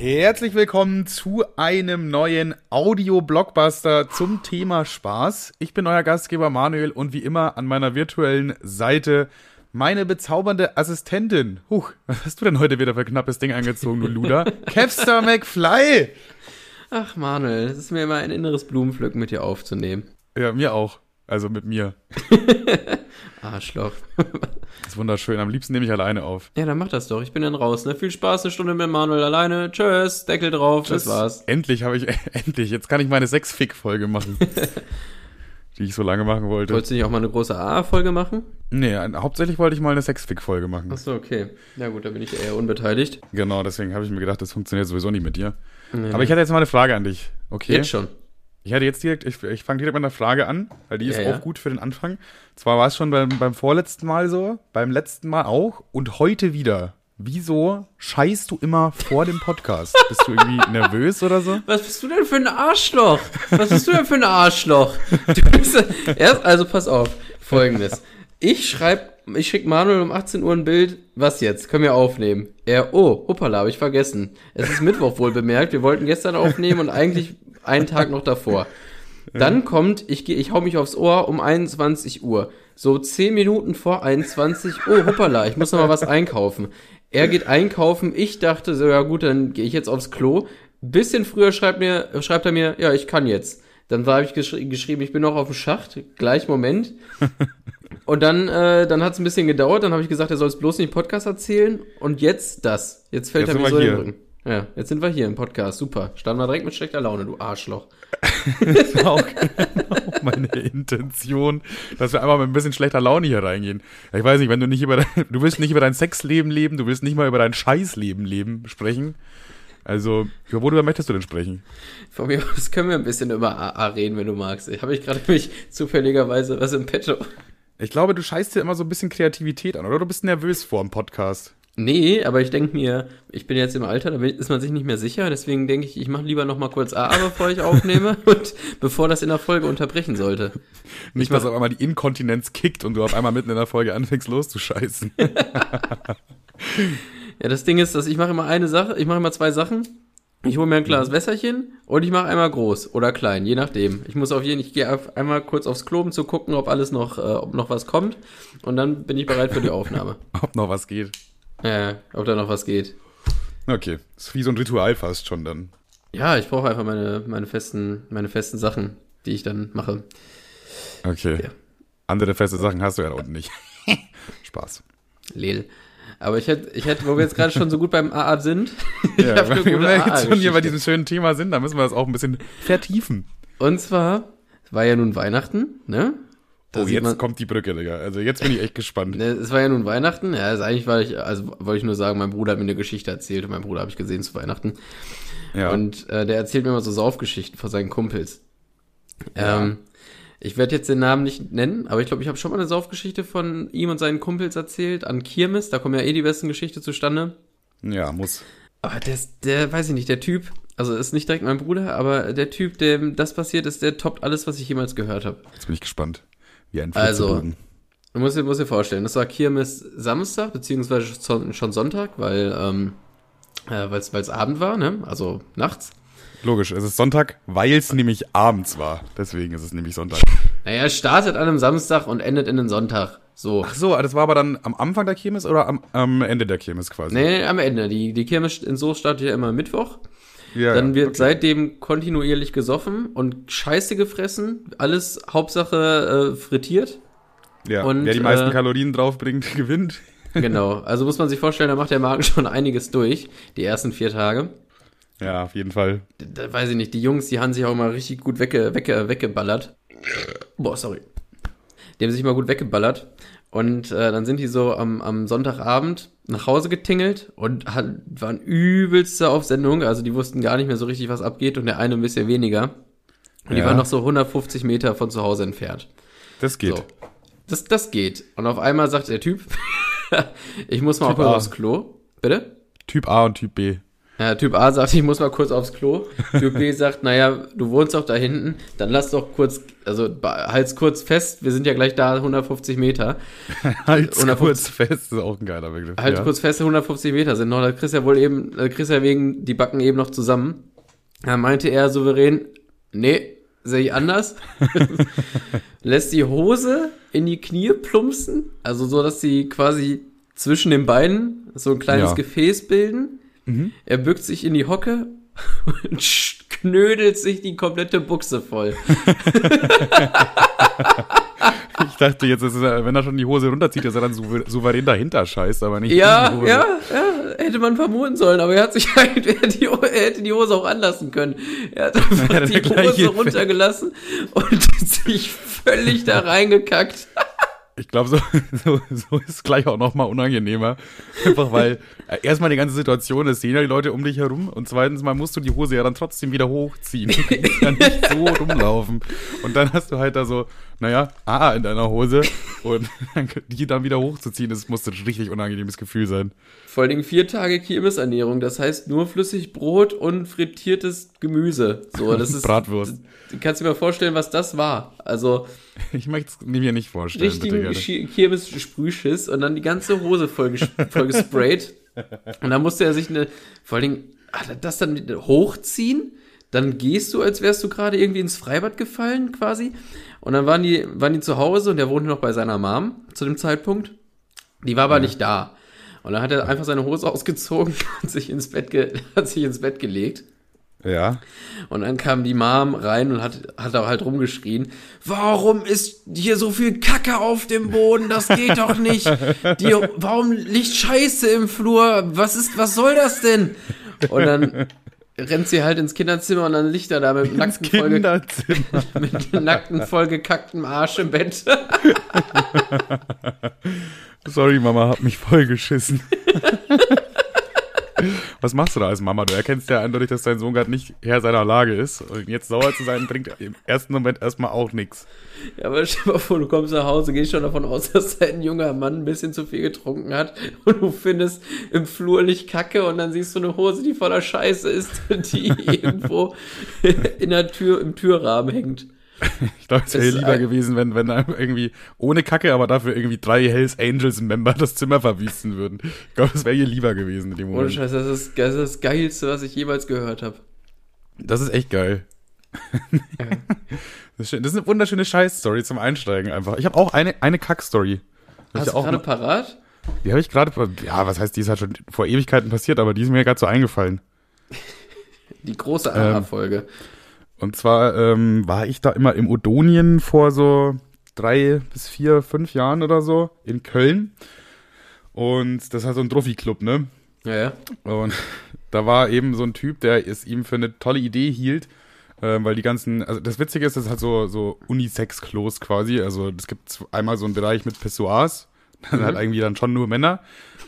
Herzlich willkommen zu einem neuen Audio-Blockbuster zum Thema Spaß. Ich bin euer Gastgeber Manuel und wie immer an meiner virtuellen Seite meine bezaubernde Assistentin. Huch, was hast du denn heute wieder für knappes Ding angezogen, du Luder? Capster McFly! Ach Manuel, es ist mir immer ein inneres Blumenpflücken mit dir aufzunehmen. Ja, mir auch. Also mit mir. Arschloch. Das ist wunderschön. Am liebsten nehme ich alleine auf. Ja, dann mach das doch. Ich bin dann raus. Ne? Viel Spaß, eine Stunde mit Manuel alleine. Tschüss, Deckel drauf, das war's. Endlich habe ich, endlich. Jetzt kann ich meine Sechs-Fick-Folge machen. die ich so lange machen wollte. Wolltest du nicht auch mal eine große AA-Folge machen? Nee, hauptsächlich wollte ich mal eine Sexfick-Folge machen. Achso, okay. Ja gut, da bin ich eher unbeteiligt. Genau, deswegen habe ich mir gedacht, das funktioniert sowieso nicht mit dir. Nee, Aber ich hatte jetzt mal eine Frage an dich. Okay. Jetzt schon. Ich hatte jetzt direkt, ich, ich fange direkt mit einer Frage an, weil die ist ja, auch ja. gut für den Anfang. Zwar war es schon beim, beim vorletzten Mal so, beim letzten Mal auch und heute wieder. Wieso scheißt du immer vor dem Podcast? Bist du irgendwie nervös oder so? Was bist du denn für ein Arschloch? Was bist du denn für ein Arschloch? Du bist, erst, also pass auf, folgendes. Ich schreibe, ich schicke Manuel um 18 Uhr ein Bild. Was jetzt? Können wir aufnehmen? Er, oh, hoppala, habe ich vergessen. Es ist Mittwoch wohl bemerkt. Wir wollten gestern aufnehmen und eigentlich einen Tag noch davor. Dann kommt, ich gehe, ich hau mich aufs Ohr um 21 Uhr. So 10 Minuten vor 21, oh hoppala, ich muss noch mal was einkaufen. Er geht einkaufen, ich dachte so, ja gut, dann gehe ich jetzt aufs Klo. Bisschen früher schreibt, mir, schreibt er mir, ja, ich kann jetzt. Dann war ich geschri geschrieben, ich bin noch auf dem Schacht, gleich Moment. Und dann, äh, dann hat es ein bisschen gedauert, dann habe ich gesagt, er soll es bloß nicht im Podcast erzählen. Und jetzt das. Jetzt fällt jetzt er mir so in den Rücken. Ja, jetzt sind wir hier im Podcast. Super. Standen wir direkt mit schlechter Laune, du Arschloch. das war auch genau meine Intention, dass wir einmal mit ein bisschen schlechter Laune hier reingehen. Ich weiß nicht, wenn du nicht über dein, du willst nicht über dein Sexleben leben, du willst nicht mal über dein Scheißleben leben sprechen. Also, worüber möchtest du denn sprechen? Von mir aus können wir ein bisschen über AA reden, wenn du magst. Habe ich gerade mich zufälligerweise was im Petto. Ich glaube, du scheißt dir immer so ein bisschen Kreativität an, oder du bist nervös vor dem Podcast. Nee, aber ich denke mir, ich bin jetzt im Alter, da ist man sich nicht mehr sicher, deswegen denke ich, ich mache lieber noch mal kurz AA, bevor ich aufnehme und bevor das in der Folge unterbrechen sollte. Nicht, dass auf einmal die Inkontinenz kickt und du auf einmal mitten in der Folge anfängst loszuscheißen. ja, das Ding ist, dass ich mache immer eine Sache, ich mache immer zwei Sachen. Ich hole mir ein Glas mhm. Wässerchen und ich mache einmal groß oder klein, je nachdem. Ich muss auf jeden ich gehe einmal kurz aufs Klo, um zu gucken, ob alles noch, äh, ob noch was kommt und dann bin ich bereit für die Aufnahme. ob noch was geht. Ja, ob da noch was geht. Okay, ist wie so ein Ritual fast schon dann. Ja, ich brauche einfach meine, meine, festen, meine festen Sachen, die ich dann mache. Okay. Ja. Andere feste Sachen hast du ja unten nicht. Spaß. Lel. Aber ich hätte, ich hätte, wo wir jetzt gerade schon so gut beim AA sind. ja, wenn wir jetzt schon hier bei diesem schönen Thema sind, dann müssen wir das auch ein bisschen vertiefen. Und zwar, es war ja nun Weihnachten, ne? Da oh, jetzt man, kommt die Brücke, Digga. Also jetzt bin ich echt gespannt. Ne, es war ja nun Weihnachten. Ja, also eigentlich war ich, also wollte ich nur sagen, mein Bruder hat mir eine Geschichte erzählt und mein Bruder habe ich gesehen zu Weihnachten. Ja. Und äh, der erzählt mir immer so Saufgeschichten von seinen Kumpels. Ja. Ähm, ich werde jetzt den Namen nicht nennen, aber ich glaube, ich habe schon mal eine Saufgeschichte von ihm und seinen Kumpels erzählt an Kirmes. Da kommen ja eh die besten Geschichten zustande. Ja, muss. Aber der, der, weiß ich nicht, der Typ, also ist nicht direkt mein Bruder, aber der Typ, dem das passiert ist, der toppt alles, was ich jemals gehört habe. Jetzt bin ich gespannt. Wie ein Also, du musst dir, musst dir vorstellen, das war Kirmes Samstag, beziehungsweise schon Sonntag, weil ähm, äh, es Abend war, ne? Also nachts. Logisch, es ist Sonntag, weil es nämlich abends war. Deswegen ist es nämlich Sonntag. Naja, es startet an einem Samstag und endet in den Sonntag. So. Ach so, das war aber dann am Anfang der Kirmes oder am, am Ende der Kirmes quasi? Nee, am Ende. Die, die Kirmes in Soest startet ja immer Mittwoch. Ja, dann wird okay. seitdem kontinuierlich gesoffen und Scheiße gefressen. Alles Hauptsache äh, frittiert. Ja, und, wer die meisten äh, Kalorien draufbringt, gewinnt. Genau, also muss man sich vorstellen, da macht der Magen schon einiges durch, die ersten vier Tage. Ja, auf jeden Fall. Da, da weiß ich nicht, die Jungs, die haben sich auch mal richtig gut wegge, wegge, weggeballert. Boah, sorry. Die haben sich mal gut weggeballert. Und äh, dann sind die so am, am Sonntagabend nach Hause getingelt und hat, waren übelste auf Sendung. Also die wussten gar nicht mehr so richtig, was abgeht und der eine ein bisschen weniger. Und ja. die waren noch so 150 Meter von zu Hause entfernt. Das geht. So. Das, das geht. Und auf einmal sagt der Typ, ich muss mal typ auch aufs Klo. Bitte? Typ A und Typ B. Ja, Typ A sagt, ich muss mal kurz aufs Klo. Typ B sagt, naja, du wohnst doch da hinten, dann lass doch kurz, also halt's kurz fest, wir sind ja gleich da, 150 Meter. halt's 150, kurz fest, ist auch ein geiler Begriff. Halt's ja. kurz fest, 150 Meter sind noch, da kriegst du ja wohl eben, da kriegst du ja wegen, die Backen eben noch zusammen. Da meinte er souverän, nee, sehe ich anders. Lässt die Hose in die Knie plumpsen, also so, dass sie quasi zwischen den Beinen so ein kleines ja. Gefäß bilden Mhm. Er bückt sich in die Hocke und knödelt sich die komplette Buchse voll. ich dachte jetzt, er, wenn er schon die Hose runterzieht, dass er dann souverän dahinter scheißt, aber nicht. Ja, ja, ja, hätte man vermuten sollen, aber er hat sich halt, er, die, er hätte die Hose auch anlassen können. Er hat einfach ja, die Hose runtergelassen und sich völlig da reingekackt. Ich glaube, so, so, so ist es gleich auch nochmal unangenehmer. Einfach weil äh, erstmal die ganze Situation, es sehen ja die Leute um dich herum und zweitens mal musst du die Hose ja dann trotzdem wieder hochziehen. Du kannst ja nicht so rumlaufen. Und dann hast du halt da so, naja, A in deiner Hose und die dann wieder hochzuziehen, das muss ein richtig unangenehmes Gefühl sein. Vor allen Dingen vier Tage Kirmesernährung, das heißt nur flüssig Brot und frittiertes Gemüse. So, das ist. Bratwurst. Du kannst dir mal vorstellen, was das war. Also. Ich möchte es mir nicht vorstellen. Richtigen Kirmes-Sprühschiss und dann die ganze Hose voll, voll gesprayt. und dann musste er sich eine, vor allen Dingen, das dann hochziehen. Dann gehst du, als wärst du gerade irgendwie ins Freibad gefallen, quasi. Und dann waren die, waren die zu Hause und der wohnte noch bei seiner Mom zu dem Zeitpunkt. Die war aber ja. nicht da. Und dann hat er einfach seine Hose ausgezogen und sich ins Bett, ge hat sich ins Bett gelegt. Ja. Und dann kam die Mom rein und hat, hat da halt rumgeschrien, warum ist hier so viel Kacke auf dem Boden? Das geht doch nicht. Die, warum liegt Scheiße im Flur? Was ist, was soll das denn? Und dann rennt sie halt ins Kinderzimmer und dann liegt er da mit dem nackten, voll, mit nackten vollgekackten Arsch im Bett. Sorry, Mama, hab mich vollgeschissen. Was machst du da als Mama? Du erkennst ja eindeutig, dass dein Sohn gerade nicht Herr seiner Lage ist. Und jetzt sauer zu sein, bringt im ersten Moment erstmal auch nichts. Ja, aber stell dir mal vor, du kommst nach Hause, gehst schon davon aus, dass dein junger Mann ein bisschen zu viel getrunken hat und du findest im Flur Licht Kacke und dann siehst du eine Hose, die voller Scheiße ist, die irgendwo in der Tür, im Türrahmen hängt. Ich glaube, es wäre lieber gewesen, wenn, wenn irgendwie ohne Kacke, aber dafür irgendwie drei Hells Angels Member das Zimmer verwüsten würden. Ich glaube, es wäre hier lieber gewesen in dem Moment. Ohne Scheiß, das ist, das ist das Geilste, was ich jemals gehört habe. Das ist echt geil. Ja. Das, ist, das ist eine wunderschöne Scheiß-Story zum Einsteigen einfach. Ich habe auch eine, eine Kack-Story. Hast du gerade parat? Die habe ich gerade, ja, was heißt, die ist halt schon vor Ewigkeiten passiert, aber die ist mir gerade so eingefallen. Die große Aha-Folge. Ähm, und zwar ähm, war ich da immer im Odonien vor so drei bis vier, fünf Jahren oder so in Köln. Und das halt so ein Trophy-Club, ne? Ja, ja. Und da war eben so ein Typ, der es ihm für eine tolle Idee hielt, äh, weil die ganzen, also das Witzige ist, das ist halt so, so Unisex-Klos quasi. Also es gibt einmal so einen Bereich mit Pessoas, dann mhm. halt irgendwie dann schon nur Männer.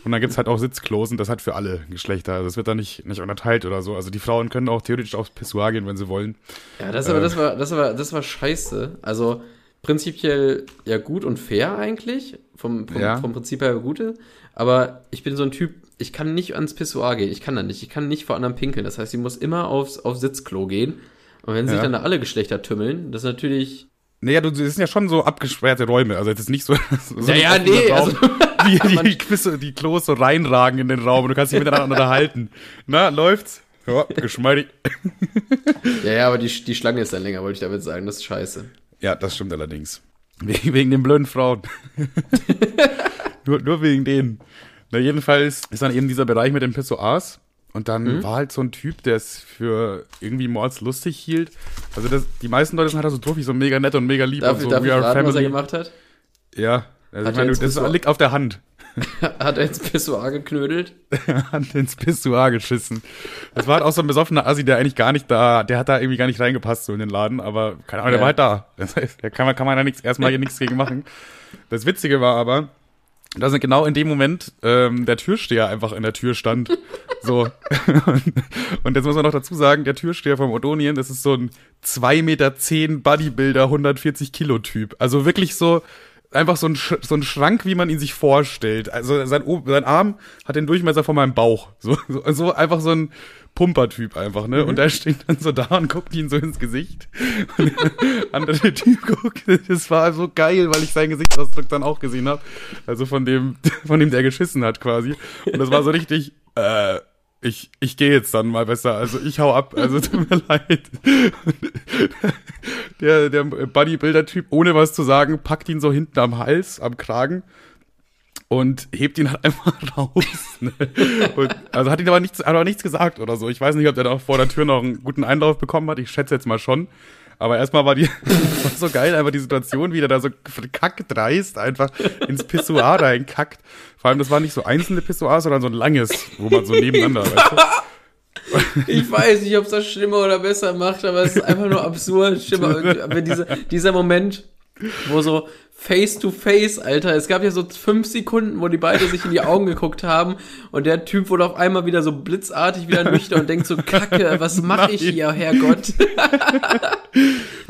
Und dann gibt's halt auch Sitzklosen, das hat für alle Geschlechter. Also das wird da nicht, nicht unterteilt oder so. Also die Frauen können auch theoretisch aufs Pissoir gehen, wenn sie wollen. Ja, das, aber, äh, das, war, das, war, das war scheiße. Also prinzipiell ja gut und fair eigentlich. Vom, vom, ja. vom Prinzip her gute. Aber ich bin so ein Typ, ich kann nicht ans Pissoir gehen. Ich kann da nicht. Ich kann nicht vor anderen pinkeln. Das heißt, ich muss immer aufs, aufs Sitzklo gehen. Und wenn sich ja. dann da alle Geschlechter tümmeln, das ist natürlich naja, du, das sind ja schon so abgesperrte Räume. Also es ist nicht so. so naja, nee, Raum, also, die, die, die, Quisse, die Klos so reinragen in den Raum und du kannst dich miteinander unterhalten. Na, läuft's? Ja, geschmeidig. ja, ja, aber die, die Schlange ist dann länger, wollte ich damit sagen. Das ist scheiße. Ja, das stimmt allerdings. Wegen, wegen den blöden Frauen. nur, nur wegen denen. Na, jedenfalls ist dann eben dieser Bereich mit den Pissoirs. Und dann mhm. war halt so ein Typ, der es für irgendwie mords lustig hielt. Also das, die meisten Leute sind halt so Trophy, so mega nett und mega lieb. Darf, und so, darf ich raten, was er gemacht hat? Ja, also ich meine, das liegt auf der Hand. hat er ins Pissoir geknödelt? hat ins Pissoir geschissen. Das war halt auch so ein besoffener Assi, der eigentlich gar nicht da, der hat da irgendwie gar nicht reingepasst so in den Laden, aber keine Ahnung, ja. der war halt da. Das heißt, da kann man, kann man da nichts, erstmal hier nichts gegen machen. Das Witzige war aber, dass genau in dem Moment ähm, der Türsteher einfach in der Tür stand. so. und jetzt muss man noch dazu sagen, der Türsteher vom Odonien, das ist so ein 2,10 Meter Bodybuilder, 140 Kilo Typ. Also wirklich so, einfach so ein, Sch so ein Schrank, wie man ihn sich vorstellt. Also sein, O- sein Arm hat den Durchmesser von meinem Bauch. So, so, so einfach so ein Pumpertyp einfach, ne? Und der steht dann so da und guckt ihn so ins Gesicht. Und der andere Typ guckt. Das war so geil, weil ich seinen Gesichtsausdruck dann auch gesehen habe. Also von dem, von dem der geschissen hat quasi. Und das war so richtig, äh, ich, ich gehe jetzt dann mal besser. Also ich hau ab. Also tut mir leid. Der, der Bodybuilder-Typ, ohne was zu sagen, packt ihn so hinten am Hals, am Kragen und hebt ihn halt einfach raus. Ne? Und, also hat ihn aber nichts, hat aber nichts gesagt oder so. Ich weiß nicht, ob der da vor der Tür noch einen guten Einlauf bekommen hat. Ich schätze jetzt mal schon. Aber erstmal war die war so geil, einfach die Situation, wie der da so kackdreist einfach ins Pissoir reinkackt. Vor allem, das war nicht so einzelne Pissoirs, sondern so ein langes, wo man so nebeneinander, weißt du? Ich weiß nicht, ob es das schlimmer oder besser macht, aber es ist einfach nur absurd. Schlimmer. Aber dieser, dieser Moment, wo so face to face, Alter, es gab ja so fünf Sekunden, wo die beide sich in die Augen geguckt haben und der Typ wurde auf einmal wieder so blitzartig wieder nüchtern und denkt so, Kacke, was mache ich hier, Herrgott?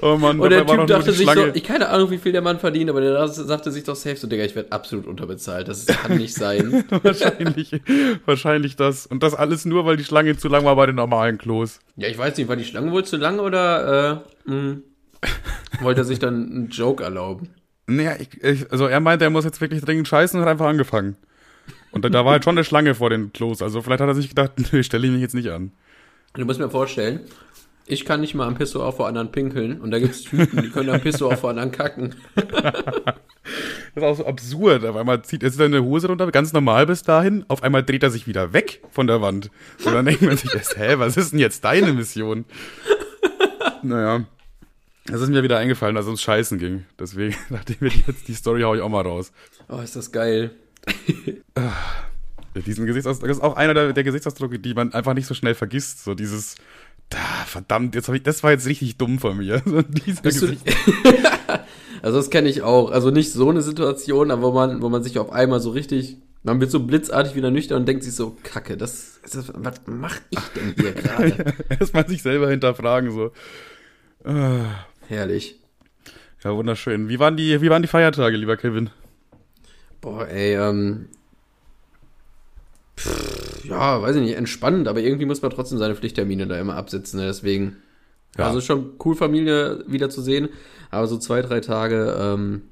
Oh Mann, Und der Typ dachte sich so, ich keine Ahnung, wie viel der Mann verdient, aber der sagte sich doch safe so, Digga, ich werde absolut unterbezahlt, das kann nicht sein. wahrscheinlich, wahrscheinlich das. Und das alles nur, weil die Schlange zu lang war bei den normalen Klos. Ja, ich weiß nicht, war die Schlange wohl zu lang oder äh, mh, wollte er sich dann einen Joke erlauben? Naja, ich, ich, also er meinte, er muss jetzt wirklich dringend scheißen und hat einfach angefangen. Und da, da war halt schon eine Schlange vor den Klos. Also vielleicht hat er sich gedacht, nö, stelle ich mich jetzt nicht an. Du musst mir vorstellen, ich kann nicht mal am Pissoir vor anderen pinkeln und da gibt's Typen, die können am Pissoir vor anderen kacken. Das ist auch so absurd. Auf einmal zieht er seine Hose runter, ganz normal bis dahin. Auf einmal dreht er sich wieder weg von der Wand. Und dann denkt man sich erst, hä, was ist denn jetzt deine Mission? Naja. Das ist mir wieder eingefallen, dass es uns scheißen ging. Deswegen dachte ich mir, jetzt die Story hau ich auch mal raus. Oh, ist das geil. Diesen Gesichtsausdruck das ist auch einer der, der Gesichtsausdrücke, die man einfach nicht so schnell vergisst. So dieses, da, verdammt, jetzt hab ich, das war jetzt richtig dumm von mir. So du, also das kenne ich auch. Also nicht so eine Situation, aber wo man, wo man sich auf einmal so richtig, man wird so blitzartig wieder nüchtern und denkt sich so, Kacke, das, das was mach ich denn hier gerade? Erstmal sich selber hinterfragen, so. Herrlich. Ja, wunderschön. Wie waren die, wie waren die Feiertage, lieber Kevin? Boah, ey, ähm. Pff, ja, weiß ich nicht, entspannt, aber irgendwie muss man trotzdem seine Pflichttermine da immer absitzen, ne? deswegen. Ja. Also schon cool, Familie wieder zu sehen, aber so zwei, drei Tage ähm,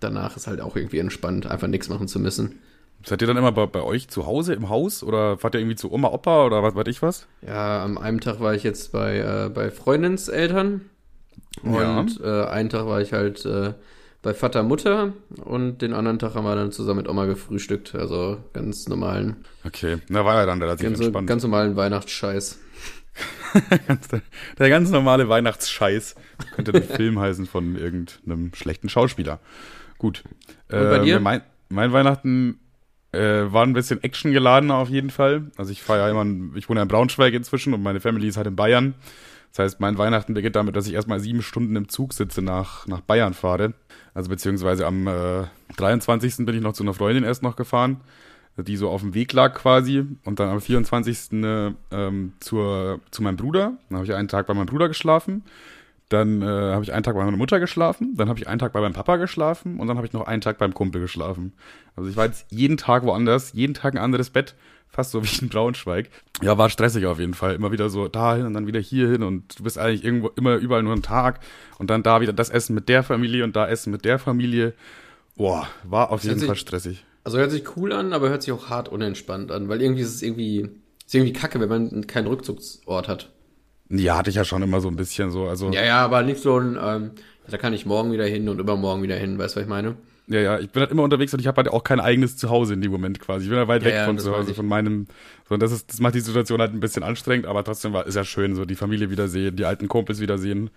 danach ist halt auch irgendwie entspannt, einfach nichts machen zu müssen. Seid ihr dann immer bei, bei euch zu Hause im Haus oder fahrt ihr irgendwie zu Oma, Opa oder was weiß ich was? Ja, am einem Tag war ich jetzt bei, äh, bei Freundins Eltern Ja. und äh, einen Tag war ich halt äh, bei Vater, Mutter und den anderen Tag haben wir dann zusammen mit Oma gefrühstückt, also ganz normalen, Okay, na war ja dann relativ ganz, entspannt. ganz normalen Weihnachtsscheiß. Der ganz normale Weihnachtsscheiß. Könnte ein Film heißen von irgendeinem schlechten Schauspieler. Gut. Und bei dir? Mein, mein Weihnachten äh, war ein bisschen actiongeladener auf jeden Fall. Also ich fahre ja immer, ich wohne ja in Braunschweig inzwischen und meine Family ist halt in Bayern. Das heißt, mein Weihnachten beginnt damit, dass ich erstmal sieben Stunden im Zug sitze nach, nach Bayern fahre. Also beziehungsweise am äh, 23. bin ich noch zu einer Freundin erst noch gefahren, die so auf dem Weg lag quasi. Und dann am 24. Äh, ähm, zur, zu meinem Bruder. Dann habe ich einen Tag bei meinem Bruder geschlafen. Dann äh, habe ich einen Tag bei meiner Mutter geschlafen. Dann habe ich einen Tag bei meinem Papa geschlafen. Und dann habe ich noch einen Tag beim Kumpel geschlafen. Also ich war jetzt jeden Tag woanders, jeden Tag ein anderes Bett. Fast so wie in Braunschweig. Ja, war stressig auf jeden Fall. Immer wieder so dahin und dann wieder hierhin und du bist eigentlich irgendwo immer überall nur einen Tag und dann da wieder das Essen mit der Familie und da Essen mit der Familie. Boah, war auf jeden sich- Fall stressig. Also hört sich cool an, aber hört sich auch hart unentspannt an, weil irgendwie ist es irgendwie, ist irgendwie kacke, wenn man keinen Rückzugsort hat. Ja, hatte ich ja schon immer so ein bisschen so. Also, Ja, ja, aber nicht so ein, ähm, da kann ich morgen wieder hin und übermorgen wieder hin, weißt du, was ich meine? Ja, ja, ich bin halt immer unterwegs und ich habe halt auch kein eigenes Zuhause in dem Moment quasi. Ich bin halt weit Ja, weg ja, von zu Hause, von meinem. So, und das, ist, das macht die Situation halt ein bisschen anstrengend, aber trotzdem war, ist ja schön, so die Familie wiedersehen, die alten Kumpels wiedersehen.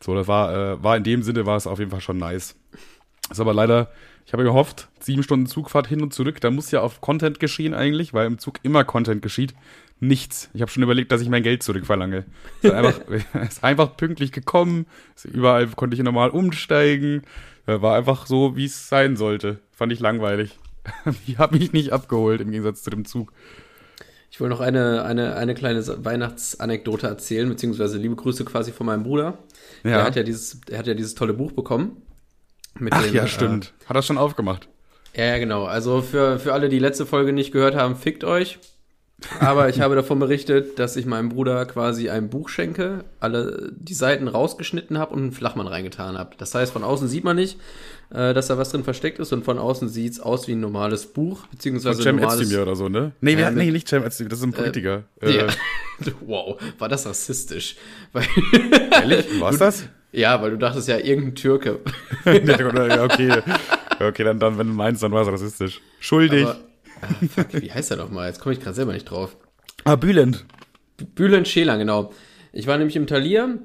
So, das war, äh, war in dem Sinne war es auf jeden Fall schon nice. Ist aber leider, ich habe gehofft, sieben Stunden Zugfahrt hin und zurück, da muss ja auf Content geschehen eigentlich, weil im Zug immer Content geschieht. Nichts. Ich habe schon überlegt, dass ich mein Geld zurückverlange. Es ist einfach, es ist einfach pünktlich gekommen. Überall konnte ich normal umsteigen. Äh, War einfach so, wie es sein sollte. Fand ich langweilig. Die hat mich nicht abgeholt im Gegensatz zu dem Zug. Ich will noch eine, eine, eine kleine Weihnachtsanekdote erzählen, beziehungsweise liebe Grüße quasi von meinem Bruder. Ja. Der hat ja dieses, der hat ja dieses tolle Buch bekommen. Ach dem, ja, äh, stimmt. Hat er schon aufgemacht. Ja, ja, genau. Also für, für alle, die letzte Folge nicht gehört haben, fickt euch. Aber ich habe davon berichtet, dass ich meinem Bruder quasi ein Buch schenke, alle die Seiten rausgeschnitten habe und einen Flachmann reingetan habe. Das heißt, von außen sieht man nicht, äh, dass da was drin versteckt ist und von außen sieht's aus wie ein normales Buch, beziehungsweise Cem. Özdemir oder so, ne? Nee, Ja, wir, nee, mit- nicht Cem Özdemir, das ist ein Politiker. Ja. Äh, wow, war das rassistisch? Weil, ehrlich? War's das? ja, weil du dachtest ja, irgendein Türke. ja, okay. Okay, dann, dann, wenn du meinst, dann war es rassistisch. Schuldig. Aber, ah, fuck, wie heißt er doch mal? Jetzt komme ich gerade selber nicht drauf. ah, Bülent. Bülent Schelan, genau. Ich war nämlich im Talier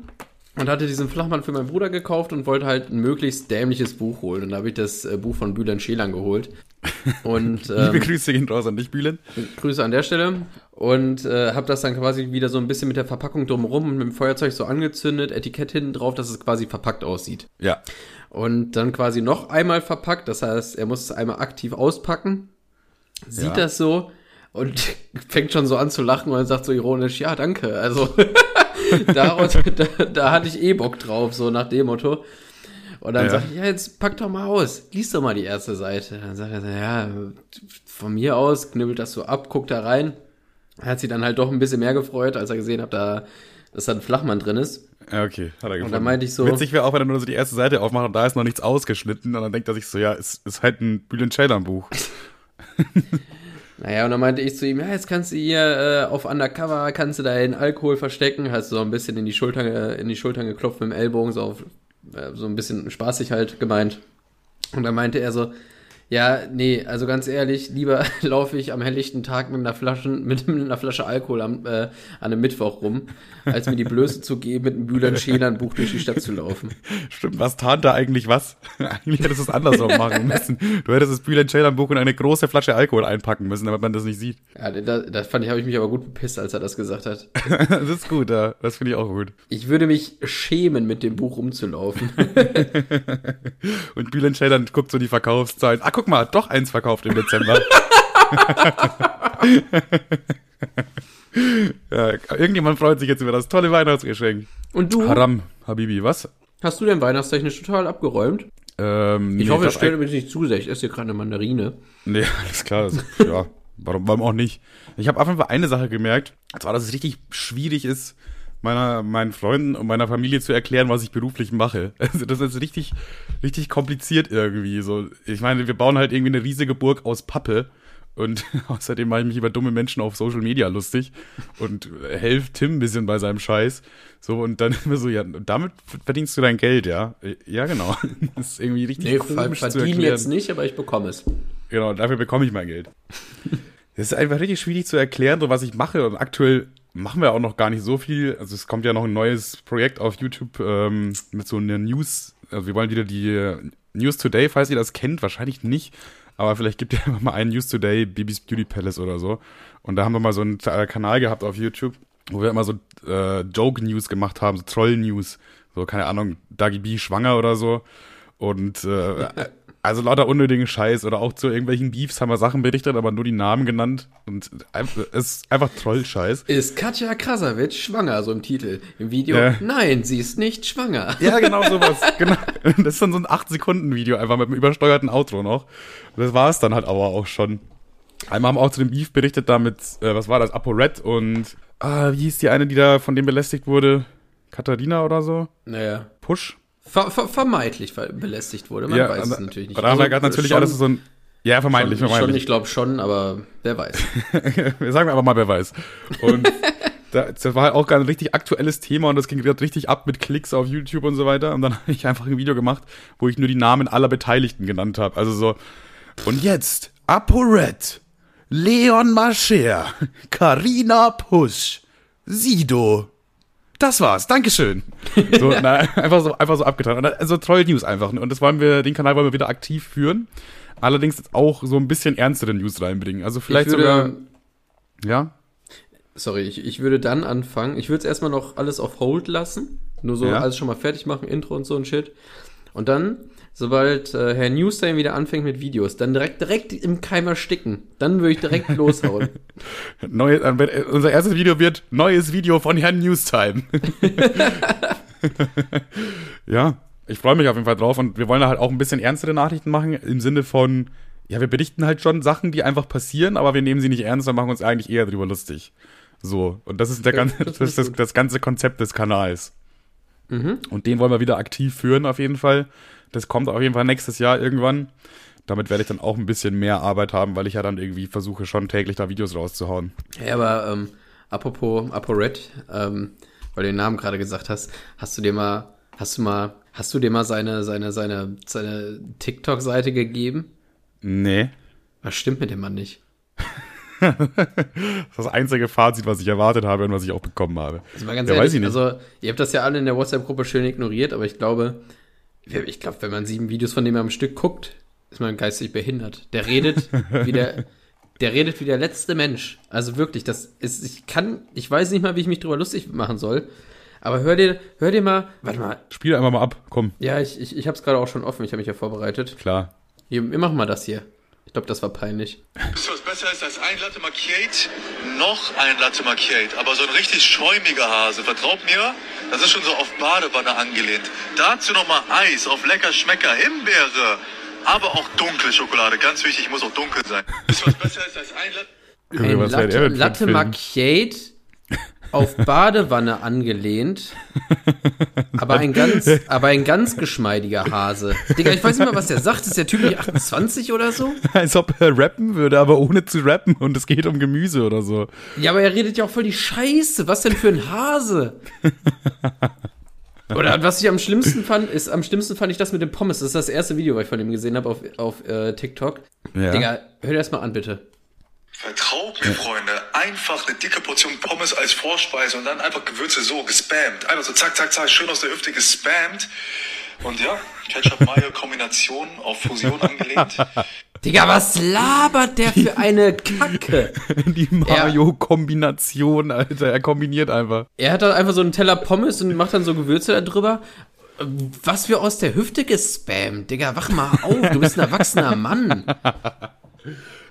und hatte diesen Flachmann für meinen Bruder gekauft und wollte halt ein möglichst dämliches Buch holen. Und da habe ich das äh, Buch von Bülent Schelan geholt. Und Liebe ähm, Grüße gehen raus an dich, Bülent. Grüße an der Stelle. Und äh, habe das dann quasi wieder so ein bisschen mit der Verpackung drumherum und mit dem Feuerzeug so angezündet, Etikett hinten drauf, dass es quasi verpackt aussieht. Ja. Und dann quasi noch einmal verpackt, das heißt, er muss es einmal aktiv auspacken, sieht Ja. das so und fängt schon so an zu lachen und sagt so ironisch, ja, danke. Also daraus, da, da hatte ich eh Bock drauf, so nach dem Motto. Und dann Ja. sag ich, ja, jetzt pack doch mal aus, lies doch mal die erste Seite. Dann sagt er, so, ja, von mir aus, knibbelt das so ab, guckt da rein. Er hat sich dann halt doch ein bisschen mehr gefreut, als er gesehen hat, da, dass da ein Flachmann drin ist. Ja, okay. Hat er gefunden. Und dann meinte ich so, Witzig wäre auch, wenn er nur so die erste Seite aufmacht und da ist noch nichts ausgeschnitten und dann denkt er sich so, ja, es ist halt ein Bülent Ceylan Buch. Naja, und dann meinte ich zu ihm, ja, jetzt kannst du hier äh, auf Undercover, kannst du deinen Alkohol verstecken, hast du so ein bisschen in die Schultern, äh, in die Schultern geklopft mit dem Ellbogen, so, auf, äh, so ein bisschen spaßig halt gemeint. Und dann meinte er so, ja, nee, also ganz ehrlich, lieber laufe ich am helllichten Tag mit einer Flasche, mit einer Flasche Alkohol am, äh, an einem Mittwoch rum, als mir die Blöße zu geben, mit einem Bülent Schelan Buch durch die Stadt zu laufen. Stimmt, was tat da eigentlich was? eigentlich hättest du es andersrum machen müssen. Du hättest das Bülent Ceylan Buch in eine große Flasche Alkohol einpacken müssen, damit man das nicht sieht. Ja, da, da fand ich, habe ich mich aber gut bepisst, als er das gesagt hat. das ist gut, ja. Das finde ich auch gut. Ich würde mich schämen, mit dem Buch rumzulaufen. Und Bülent Ceylan guckt so die Verkaufszahlen. Ah, guck mal, doch eins verkauft im Dezember. ja, irgendjemand freut sich jetzt über das tolle Weihnachtsgeschenk. Und du? Haram, Habibi, was? Hast du denn weihnachtstechnisch total abgeräumt? Ähm, Ich nee, hoffe, glaub, stellt mir nicht zu sehr. Ich esse hier gerade eine Mandarine. Nee, alles klar. Das, ja, warum, warum auch nicht? Ich habe auf jeden Fall eine Sache gemerkt, und zwar, dass es richtig schwierig ist, meiner, meinen Freunden und meiner Familie zu erklären, was ich beruflich mache. Also das ist richtig, richtig kompliziert irgendwie. So, ich meine, wir bauen halt irgendwie eine riesige Burg aus Pappe. Und außerdem mache ich mich über dumme Menschen auf Social Media lustig und helfe Tim ein bisschen bei seinem Scheiß. So, und dann immer so, ja, damit verdienst du dein Geld, ja? Ja, genau. Das ist irgendwie richtig Nee, komisch zu verdiene erklären. jetzt nicht, aber ich bekomme es. Genau, dafür bekomme ich mein Geld. Das ist einfach richtig schwierig zu erklären, so was ich mache. Und aktuell machen wir auch noch gar nicht so viel. Also es kommt ja noch ein neues Projekt auf YouTube ähm, mit so einer News. Also wir wollen wieder die News Today, falls ihr das kennt, wahrscheinlich nicht. Aber vielleicht gibt ihr einfach mal einen News Today, Babys Beauty Palace oder so. Und da haben wir mal so einen Kanal gehabt auf YouTube, wo wir immer so äh, Joke-News gemacht haben, so Troll-News. So, keine Ahnung, Dagi B schwanger oder so. Und äh, also lauter unnötigen Scheiß oder auch zu irgendwelchen Beefs haben wir Sachen berichtet, aber nur die Namen genannt. Und es ist einfach Troll-Scheiß. Ist Katja Krasavitsch schwanger, so im Titel. Im Video, Ja. nein, sie ist nicht schwanger. Ja, genau sowas. genau. Das ist dann so ein 8-Sekunden-Video, einfach mit einem übersteuerten Outro noch. Das war es dann halt aber auch schon. Einmal haben wir auch zu dem Beef berichtet, da mit, äh, was war das, ApoRed und, ah, wie hieß die eine, die da von dem belästigt wurde? Katharina oder so? Naja. Push? Ver ver vermeidlich ver belästigt wurde, man weiß es natürlich nicht. Da haben wir gerade natürlich schon- alles so ein, ja, vermeintlich, schon, schon, vermeintlich. ich glaube schon, aber wer weiß. Wir sagen einfach mal, wer weiß. Und da, das war halt auch gerade ein richtig aktuelles Thema und das ging gerade richtig ab mit Klicks auf YouTube und so weiter. Und dann habe ich einfach ein Video gemacht, wo ich nur die Namen aller Beteiligten genannt habe. Also so, und jetzt ApoRed, Leon Mascher, Karina Pusch, Sido. Das war's, Dankeschön. So, na, einfach so, einfach so abgetan. Und Also Troll News einfach. Und das wollen wir, den Kanal wollen wir wieder aktiv führen. Allerdings jetzt auch so ein bisschen ernstere News reinbringen. Also vielleicht ich würde, sogar, ja, Sorry, ich, ich würde dann anfangen. Ich würde es erstmal noch alles auf Hold lassen. Nur so Ja. alles schon mal fertig machen, Intro und so ein Shit. Und dann, sobald äh, Herr Newstime wieder anfängt mit Videos, dann direkt, direkt im Keim ersticken. Dann würde ich direkt loshauen. Neue, äh, unser erstes Video wird neues Video von Herrn Newstime. ja, Ich freue mich auf jeden Fall drauf und wir wollen da halt auch ein bisschen ernstere Nachrichten machen im Sinne von, ja, wir berichten halt schon Sachen, die einfach passieren, aber wir nehmen sie nicht ernst und machen uns eigentlich eher drüber lustig. So, und das ist der ganze, das, ist das, das ganze Konzept des Kanals. Mhm. Und den wollen wir wieder aktiv führen auf jeden Fall. Das kommt auf jeden Fall nächstes Jahr irgendwann. Damit werde ich dann auch ein bisschen mehr Arbeit haben, weil ich ja dann irgendwie versuche, schon täglich da Videos rauszuhauen. Ja, aber ähm, apropos ApoRed, ähm, weil du den Namen gerade gesagt hast, hast du dir mal, hast du mal, hast du dir mal seine, seine, seine, seine TikTok-Seite gegeben? Nee. Was stimmt mit dem Mann nicht? das ist das einzige Fazit, was ich erwartet habe und was ich auch bekommen habe. Also mal ganz Ja, ehrlich, weiß ich nicht. also ihr habt das ja alle in der WhatsApp-Gruppe schön ignoriert, aber ich glaube, ich glaube, wenn man sieben Videos von dem am Stück guckt, ist man geistig behindert. Der redet wie der, der redet wie der letzte Mensch. Also wirklich, das ist, ich kann, ich weiß nicht mal, wie ich mich drüber lustig machen soll. Aber hör dir, hör dir mal, warte mal, Spiel einfach mal ab, komm, ja, ich, ich, ich habe es gerade auch schon offen, ich habe mich ja vorbereitet. klar. Hier, wir machen mal das hier. Ich glaube, das war peinlich. Wisst ihr, was besser ist als ein Latte Macchiate? Noch ein Latte Macchiate. Aber so ein richtig schäumiger Hase. Vertraut mir, das ist schon so auf Badewanne angelehnt. Dazu nochmal Eis auf lecker Schmecker, Himbeere. Aber auch dunkle Schokolade. Ganz wichtig, muss auch dunkel sein. Wisst ihr, was besser ist als ein Latte... Ein Latte, Latte? Macchiate auf Badewanne angelehnt, aber ein ganz, aber ein ganz geschmeidiger Hase. Digga, ich weiß nicht mal, was der sagt. Ist der Typ nicht 28 oder so? Als ob er rappen würde, aber ohne zu rappen und es geht um Gemüse oder so. Ja, aber er redet ja auch voll die Scheiße. Was denn für ein Hase? Oder was ich am schlimmsten fand, ist, am schlimmsten fand ich das mit dem Pommes. Das ist das erste Video, was ich von ihm gesehen habe auf, auf äh, TikTok. Ja. Digga, hör dir das mal an, bitte. Vertraut mir, Freunde. Einfach eine dicke Portion Pommes als Vorspeise und dann einfach Gewürze so gespammt. Einfach so zack, zack, zack, schön aus der Hüfte gespammt. Und ja, Ketchup-Mayo-Kombination auf Fusion angelehnt. Digga, was labert der für eine Kacke? Die Mayo-Kombination, Alter. Er kombiniert einfach. Er hat dann einfach so einen Teller Pommes und macht dann so Gewürze da drüber. Was wir aus der Hüfte gespammt. Digga, wach mal auf, du bist ein erwachsener Mann.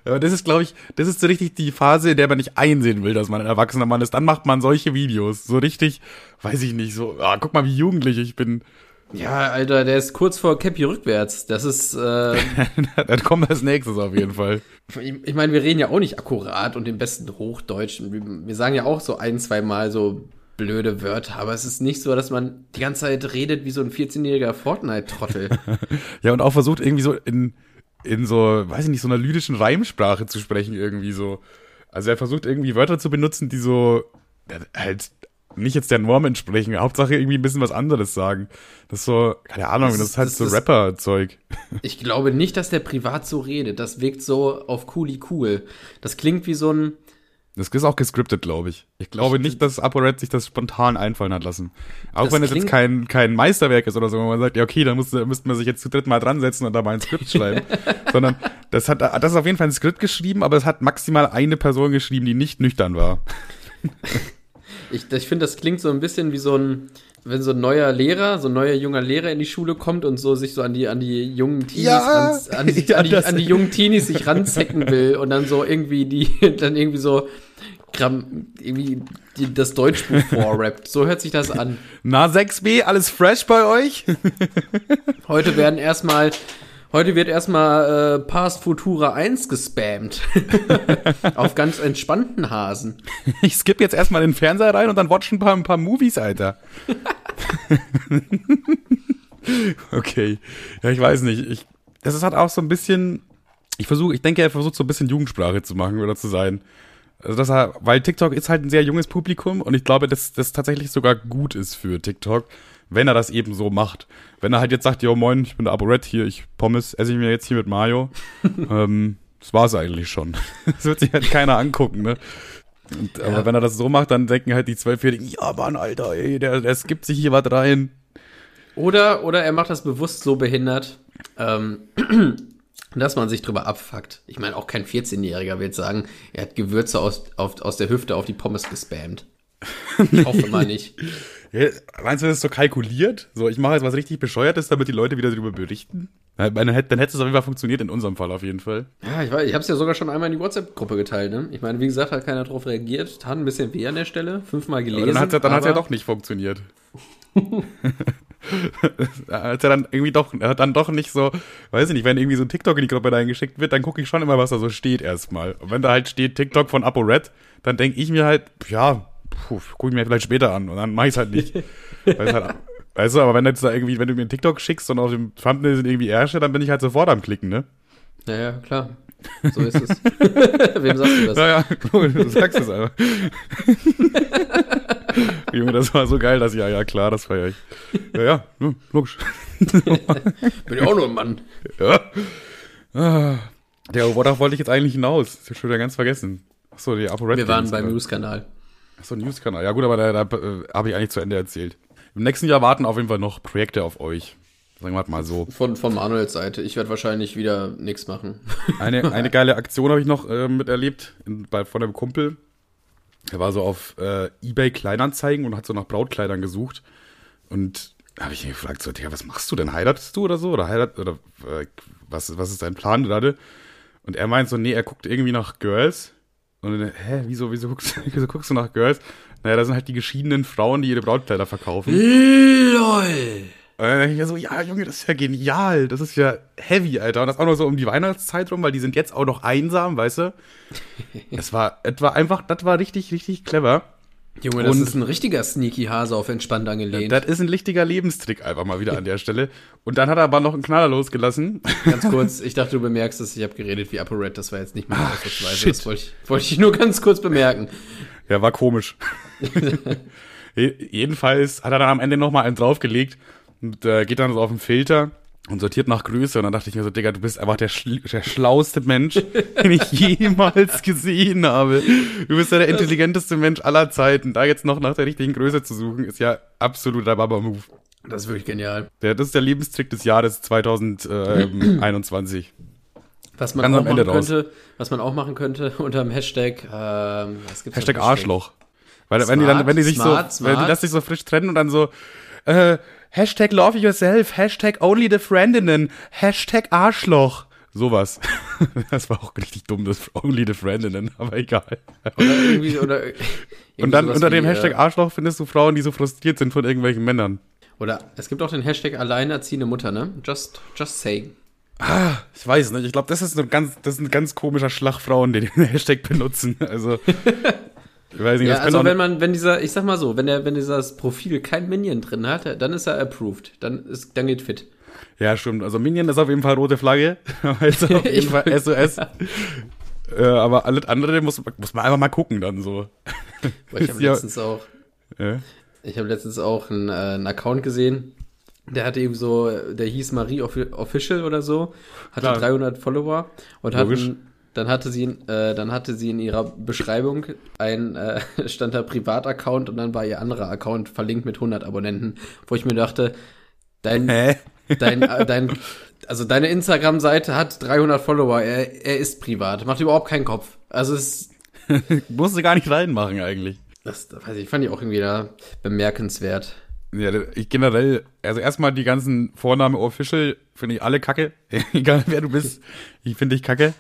Aber das ist, glaube ich, das ist so richtig die Phase, in der man nicht einsehen will, dass man ein erwachsener Mann ist. Dann macht man solche Videos. So richtig, weiß ich nicht, so, ah, guck mal, wie jugendlich ich bin. Ja, Alter, der ist kurz vor Cappy rückwärts. Das ist, äh, Dann kommt als nächstes auf jeden Fall. ich, ich meine, wir reden ja auch nicht akkurat und im besten Hochdeutsch. Wir, wir sagen ja auch so ein, zwei Mal so blöde Wörter, aber es ist nicht so, dass man die ganze Zeit redet wie so ein 14-jähriger Fortnite-Trottel. Ja, und auch versucht irgendwie so in, in so, weiß ich nicht, so einer lydischen Reimsprache zu sprechen irgendwie so. Also er versucht irgendwie Wörter zu benutzen, die so halt nicht jetzt der Norm entsprechen. Hauptsache irgendwie ein bisschen was anderes sagen. Das ist so, keine Ahnung, das, Das ist halt so das ist- Rapper-Zeug. Ich glaube nicht, dass der privat so redet. Das wirkt so auf cooli cool. Das klingt wie so ein, Das ist auch gescriptet, glaube ich. Ich glaube nicht, dass ApoRed sich das spontan einfallen hat lassen. Auch Das wenn es jetzt kein, kein Meisterwerk ist oder so, wo man sagt, ja, okay, da müsste, müsste man sich jetzt zu dritt mal dran setzen und da mal ein Skript schreiben. Sondern das hat, das ist auf jeden Fall ein Skript geschrieben, aber es hat maximal eine Person geschrieben, die nicht nüchtern war. Ich, ich finde, das klingt so ein bisschen wie so ein, wenn so ein neuer Lehrer, so ein neuer junger Lehrer in die Schule kommt und so sich so an die, an die jungen Teenies, Ja, ran, an, die, ja, an, die, an die jungen Teenies sich ranzecken will und dann so irgendwie die, dann irgendwie so Gramm, irgendwie die, das Deutschbuch vorrappt. So hört sich das an. Na, 6b, alles fresh bei euch? Heute werden erstmal, heute wird erstmal äh, Past Futura 1 gespammt. Auf ganz entspannten Hasen. Ich skippe jetzt erstmal den Fernseher rein und dann watch ein paar, ein paar Movies, Alter. okay. Ja, ich weiß nicht. Ich, das ist halt auch so ein bisschen, ich versuche, ich denke, er versucht so ein bisschen Jugendsprache zu machen oder zu sein. Also dass er, weil TikTok ist halt ein sehr junges Publikum und ich glaube, dass das tatsächlich sogar gut ist für TikTok, wenn er das eben so macht. Wenn er halt jetzt sagt, yo moin, ich bin der ApoRed hier, ich Pommes esse ich mir jetzt hier mit Mayo. ähm, das war's eigentlich schon. Das wird sich halt keiner angucken, ne? Und, aber Ja. wenn er das so macht, dann denken halt die Zwölfjährigen, ja Mann, Alter, ey, der, der skippt sich hier was rein. Oder, oder er macht das bewusst so behindert, ähm, dass man sich drüber abfuckt. Ich meine, auch kein 14-Jähriger wird sagen, er hat Gewürze aus, auf, aus der Hüfte auf die Pommes gespammt. Ich hoffe mal nicht. Ja, meinst du, das ist so kalkuliert? So, ich mache jetzt was richtig Bescheuertes, damit die Leute wieder darüber berichten? Ja, Dann hätte, dann hätte es auf jeden Fall funktioniert, in unserem Fall auf jeden Fall. Ja, ich weiß, ich habe es ja sogar schon einmal in die WhatsApp-Gruppe geteilt. Ne? Ich meine, wie gesagt, hat keiner drauf reagiert. Tat ein bisschen weh an der Stelle. Fünfmal gelesen. Aber dann hat es ja, dann ja doch nicht funktioniert. Als er dann irgendwie doch, hat dann doch nicht so, weiß ich nicht, wenn irgendwie so ein TikTok in die Gruppe reingeschickt wird, dann gucke ich schon immer, was da so steht erstmal. Und wenn da halt steht TikTok von ApoRed, dann denke ich mir halt, ja, gucke ich mir vielleicht später an und dann mache ich es halt nicht. halt, weißt du, aber wenn jetzt da irgendwie, wenn du mir einen TikTok schickst und auf dem Thumbnail sind irgendwie Ärsche, dann bin ich halt sofort am Klicken, ne? Ja, ja, klar. So ist es. Wem sagst du das? Naja, cool, du sagst es einfach. Junge, das war so geil, dass ja, ja, klar, das feiere ich. Ja, ja, logisch. Bin ja auch nur ein Mann. Ja. Ah. Ja, worauf wollte ich jetzt eigentlich hinaus? Ich hab schon wieder ganz vergessen. Achso, die ApoRed. Wir waren beim News-Kanal. Achso, News-Kanal. Ja, gut, aber da, da äh, habe ich eigentlich zu Ende erzählt. Im nächsten Jahr warten auf jeden Fall noch Projekte auf euch. Sagen wir mal so. Von, von Manuels Seite. Ich werde wahrscheinlich wieder nichts machen. Eine, eine geile Aktion habe ich noch äh, miterlebt in, bei, von einem Kumpel. Er war so auf äh, Ebay Kleinanzeigen und hat so nach Brautkleidern gesucht. Und da habe ich ihn gefragt, so, Digga, was machst du denn? Heiratest du oder so? Oder heirat, oder äh, was, was ist dein Plan gerade? Und er meint so, nee, er guckt irgendwie nach Girls. Und dann, hä, wieso, wieso guckst, wieso guckst du nach Girls? Naja, das sind halt die geschiedenen Frauen, die ihre Brautkleider verkaufen. LOL! Und dann denke ich mir so, ja, Junge, das ist ja genial. Das ist ja heavy, Alter. Und das auch noch so um die Weihnachtszeit rum, weil die sind jetzt auch noch einsam, weißt du? Das war, das war einfach, das war richtig, richtig clever. Junge, das Und- ist ein richtiger sneaky Hase auf entspannt angelehnt. Das ist ein richtiger Lebenstrick einfach mal wieder an der Stelle. Und dann hat er aber noch einen Knaller losgelassen. Ganz kurz, ich dachte, du bemerkst es, ich habe geredet wie ApoRed, das war jetzt nicht. Ah, shit. Das wollte ich, wollte ich nur ganz kurz bemerken. Ja, war komisch. Je- Jedenfalls hat er dann am Ende nochmal einen draufgelegt und äh, geht dann so auf den Filter und sortiert nach Größe. Und dann dachte ich mir so, Digga, du bist einfach der, schl der schlauste Mensch, den ich jemals gesehen habe. Du bist ja der intelligenteste Mensch aller Zeiten. Da jetzt noch nach der richtigen Größe zu suchen, ist ja absoluter Baba-Move. Das ist wirklich genial. Der, das ist der Lebenstrick des Jahres 2021. Was man Ganz auch machen raus. könnte, was man auch machen könnte unter dem Hashtag, ähm, Hashtag? Arschloch. Weil wenn die dann, Smart, wenn die sich smart, so, wenn die smart. das sich so frisch trennen und dann so, äh, Hashtag love yourself, Hashtag only the friendinnen, Hashtag Arschloch. Sowas. Das war auch richtig dumm, das only the friendinnen, aber egal. Oder irgendwie, oder Und irgendwie dann sowas unter dem wie, Hashtag äh, Arschloch findest du Frauen, die so frustriert sind von irgendwelchen Männern. Oder es gibt auch den Hashtag alleinerziehende Mutter, ne? Just, just saying. Ich weiß nicht, ich glaube, das ist ein ganz, das ist ein ganz komischer Schlag Frauen, die den Hashtag benutzen. Also, ich weiß nicht, Ja, also wenn man, wenn dieser, ich sag mal so, wenn der, wenn dieses Profil kein Minion drin hat, dann ist er approved. Dann ist, dann geht fit. Ja, stimmt. Also Minion ist auf jeden Fall rote Flagge. also auf jeden Fall SOS. äh, aber alles andere muss, muss man einfach mal gucken dann so. Weil ich habe Ja. letztens auch, Ja. ich habe letztens auch einen, äh, einen Account gesehen. Der hatte eben so, der hieß Marie Offi- Official oder so, hatte Klar. 300 Follower und Logisch. hatten, dann hatte sie, in- äh, dann hatte sie in ihrer Beschreibung ein, äh, stand da Privataccount und dann war ihr anderer Account verlinkt mit 100 Abonnenten, wo ich mir dachte, dein, Hä? dein, äh, dein, also deine Instagram-Seite hat 300 Follower, er, er ist privat, macht überhaupt keinen Kopf. Also es, Musste gar nicht reinmachen eigentlich. das, das weiß ich, fand ich auch irgendwie da bemerkenswert. Ja, ich generell, also erstmal die ganzen Vorname Official finde ich alle kacke. Egal wer du bist, ich finde dich kacke.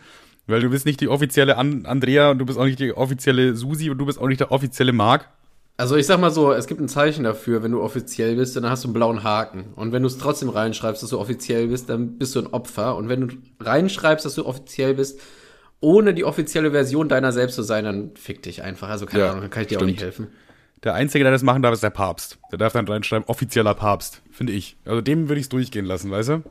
Weil du bist nicht die offizielle An Andrea und du bist auch nicht die offizielle Susi und du bist auch nicht der offizielle Marc. Also ich sag mal so, es gibt ein Zeichen dafür, wenn du offiziell bist, dann hast du einen blauen Haken. Und wenn du es trotzdem reinschreibst, dass du offiziell bist, dann bist du ein Opfer. Und wenn du reinschreibst, dass du offiziell bist, ohne die offizielle Version deiner selbst zu sein, dann fick dich einfach. Also keine Ja, Ahnung, dann kann ich dir auch stimmt. nicht helfen. Der Einzige, der das machen darf, ist der Papst. Der darf dann reinschreiben, offizieller Papst, finde ich. Also dem würde ich es durchgehen lassen, weißt du?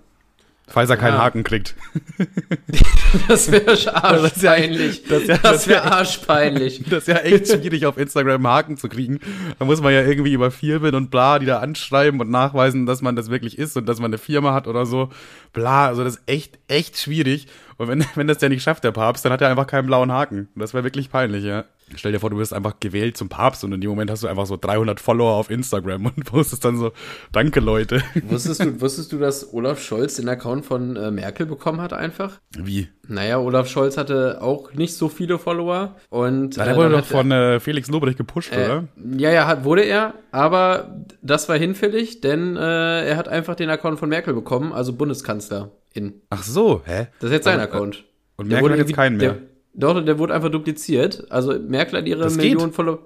Falls er keinen Ja. Haken kriegt. Das wäre arschpeinlich. das ja- Das wäre wär- arschpeinlich. Das ist ja echt schwierig, auf Instagram Haken zu kriegen. Da muss man ja irgendwie über Firmen und bla, die da anschreiben und nachweisen, dass man das wirklich ist und dass man eine Firma hat oder so. Bla, also das ist echt, echt schwierig. Und wenn, wenn das der nicht schafft, der Papst, dann hat er einfach keinen blauen Haken. Das wäre wirklich peinlich, ja. Stell dir vor, du wirst einfach gewählt zum Papst und in dem Moment hast du einfach so 300 Follower auf Instagram und postest dann so, danke Leute. Wusstest du, wusstest du, dass Olaf Scholz den Account von äh, Merkel bekommen hat einfach? Wie? Naja, Olaf Scholz hatte auch nicht so viele Follower. Und Ja, der äh, wurde dann doch von äh, Felix Lobrecht gepusht, Äh, oder? ja, ja, hat, wurde er, aber das war hinfällig, denn äh, er hat einfach den Account von Merkel bekommen, also Bundeskanzler in. Ach so, hä? Das ist jetzt sein äh, Account. Und Der Merkel wurde hat jetzt keinen mehr. Der, doch, der wurde einfach dupliziert. Also Merkel hat ihre Das Millionen geht? Follower.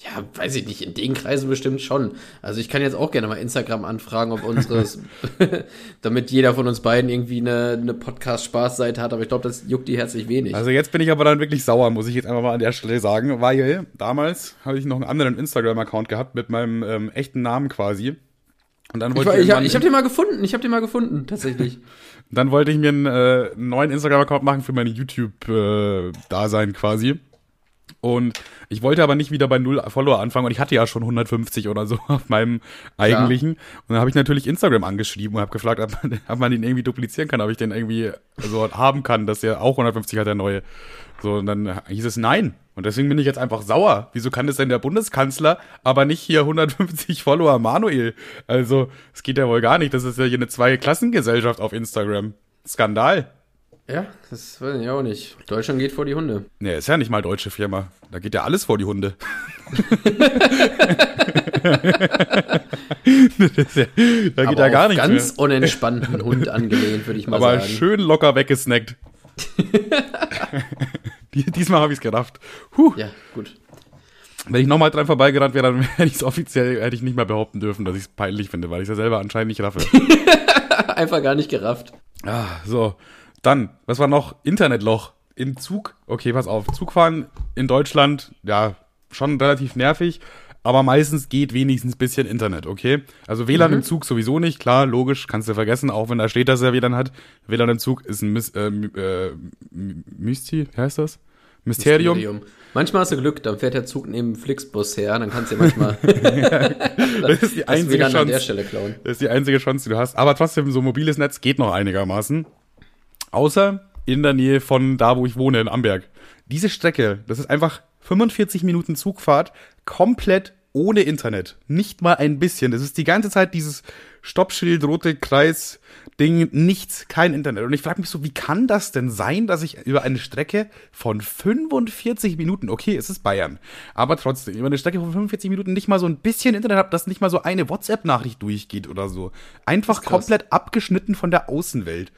Ja, weiß ich nicht, in den Kreisen bestimmt schon. Also ich kann jetzt auch gerne mal Instagram anfragen, ob unseres, damit jeder von uns beiden irgendwie eine, eine Podcast-Spaßseite hat, aber ich glaube, das juckt die herzlich wenig. Also jetzt bin ich aber dann wirklich sauer, muss ich jetzt einfach mal an der Stelle sagen, weil damals habe ich noch einen anderen Instagram-Account gehabt mit meinem ähm, echten Namen quasi. Und dann ich wollte war- ich, ich, hab- ich habe den mal gefunden, ich habe den mal gefunden, tatsächlich. dann wollte ich mir einen äh, neuen Instagram-Account machen für meine YouTube-Dasein quasi. Und ich wollte aber nicht wieder bei null Follower anfangen und ich hatte ja schon 150 oder so auf meinem eigentlichen. Und dann habe ich natürlich Instagram angeschrieben und habe gefragt, ob man, ob man den irgendwie duplizieren kann, ob ich den irgendwie so haben kann, dass der auch 150 hat, der neue. So, und dann hieß es nein. Und deswegen bin ich jetzt einfach sauer. Wieso kann das denn der Bundeskanzler, aber nicht hier 150 Follower Manuel? Also, es geht ja wohl gar nicht. Das ist ja hier eine Zweiklassengesellschaft auf Instagram. Skandal. Ja, das weiß ich auch nicht. Deutschland geht vor die Hunde. Nee, ist ja nicht mal deutsche Firma. Da geht ja alles vor die Hunde. ja, da geht Aber ja gar nichts ganz mehr. unentspannten Hund angelehnt, würde ich mal Aber sagen. schön locker weggesnackt. Die- Diesmal habe ich es gerafft. Huh. Ja, gut. Wenn ich nochmal dran vorbeigerannt wäre, dann hätte ich es offiziell hätte ich nicht mehr behaupten dürfen, dass ich es peinlich finde, weil ich es ja selber anscheinend nicht raffe. Einfach gar nicht gerafft. Ah, so. Dann, was war noch? Internetloch. Im Zug. Okay, pass auf. Zugfahren in Deutschland, ja, schon relativ nervig. Aber meistens geht wenigstens ein bisschen Internet, okay? Also WLAN im Zug sowieso nicht, klar, logisch, kannst du vergessen, auch wenn da steht, dass er WLAN hat. WLAN im Zug ist ein Mys äh, äh, My- Mysti, heißt das? Mysterium. Manchmal hast du Glück, dann fährt der Zug neben Flixbus her, dann kannst du manchmal Das ist die einzige WLAN an der Chance. Stelle klauen. Das ist die einzige Chance, die du hast. Aber trotzdem, so mobiles Netz geht noch einigermaßen. Außer in der Nähe von da, wo ich wohne, in Amberg. Diese Strecke, das ist einfach 45 Minuten Zugfahrt, komplett ohne Internet. Nicht mal ein bisschen. Das ist die ganze Zeit dieses Stoppschild, rote Kreis, Ding, nichts, kein Internet. Und ich frage mich so, wie kann das denn sein, dass ich über eine Strecke von 45 Minuten, okay, es ist Bayern, aber trotzdem, über eine Strecke von 45 Minuten nicht mal so ein bisschen Internet habe, dass nicht mal so eine WhatsApp-Nachricht durchgeht oder so. Einfach komplett abgeschnitten von der Außenwelt.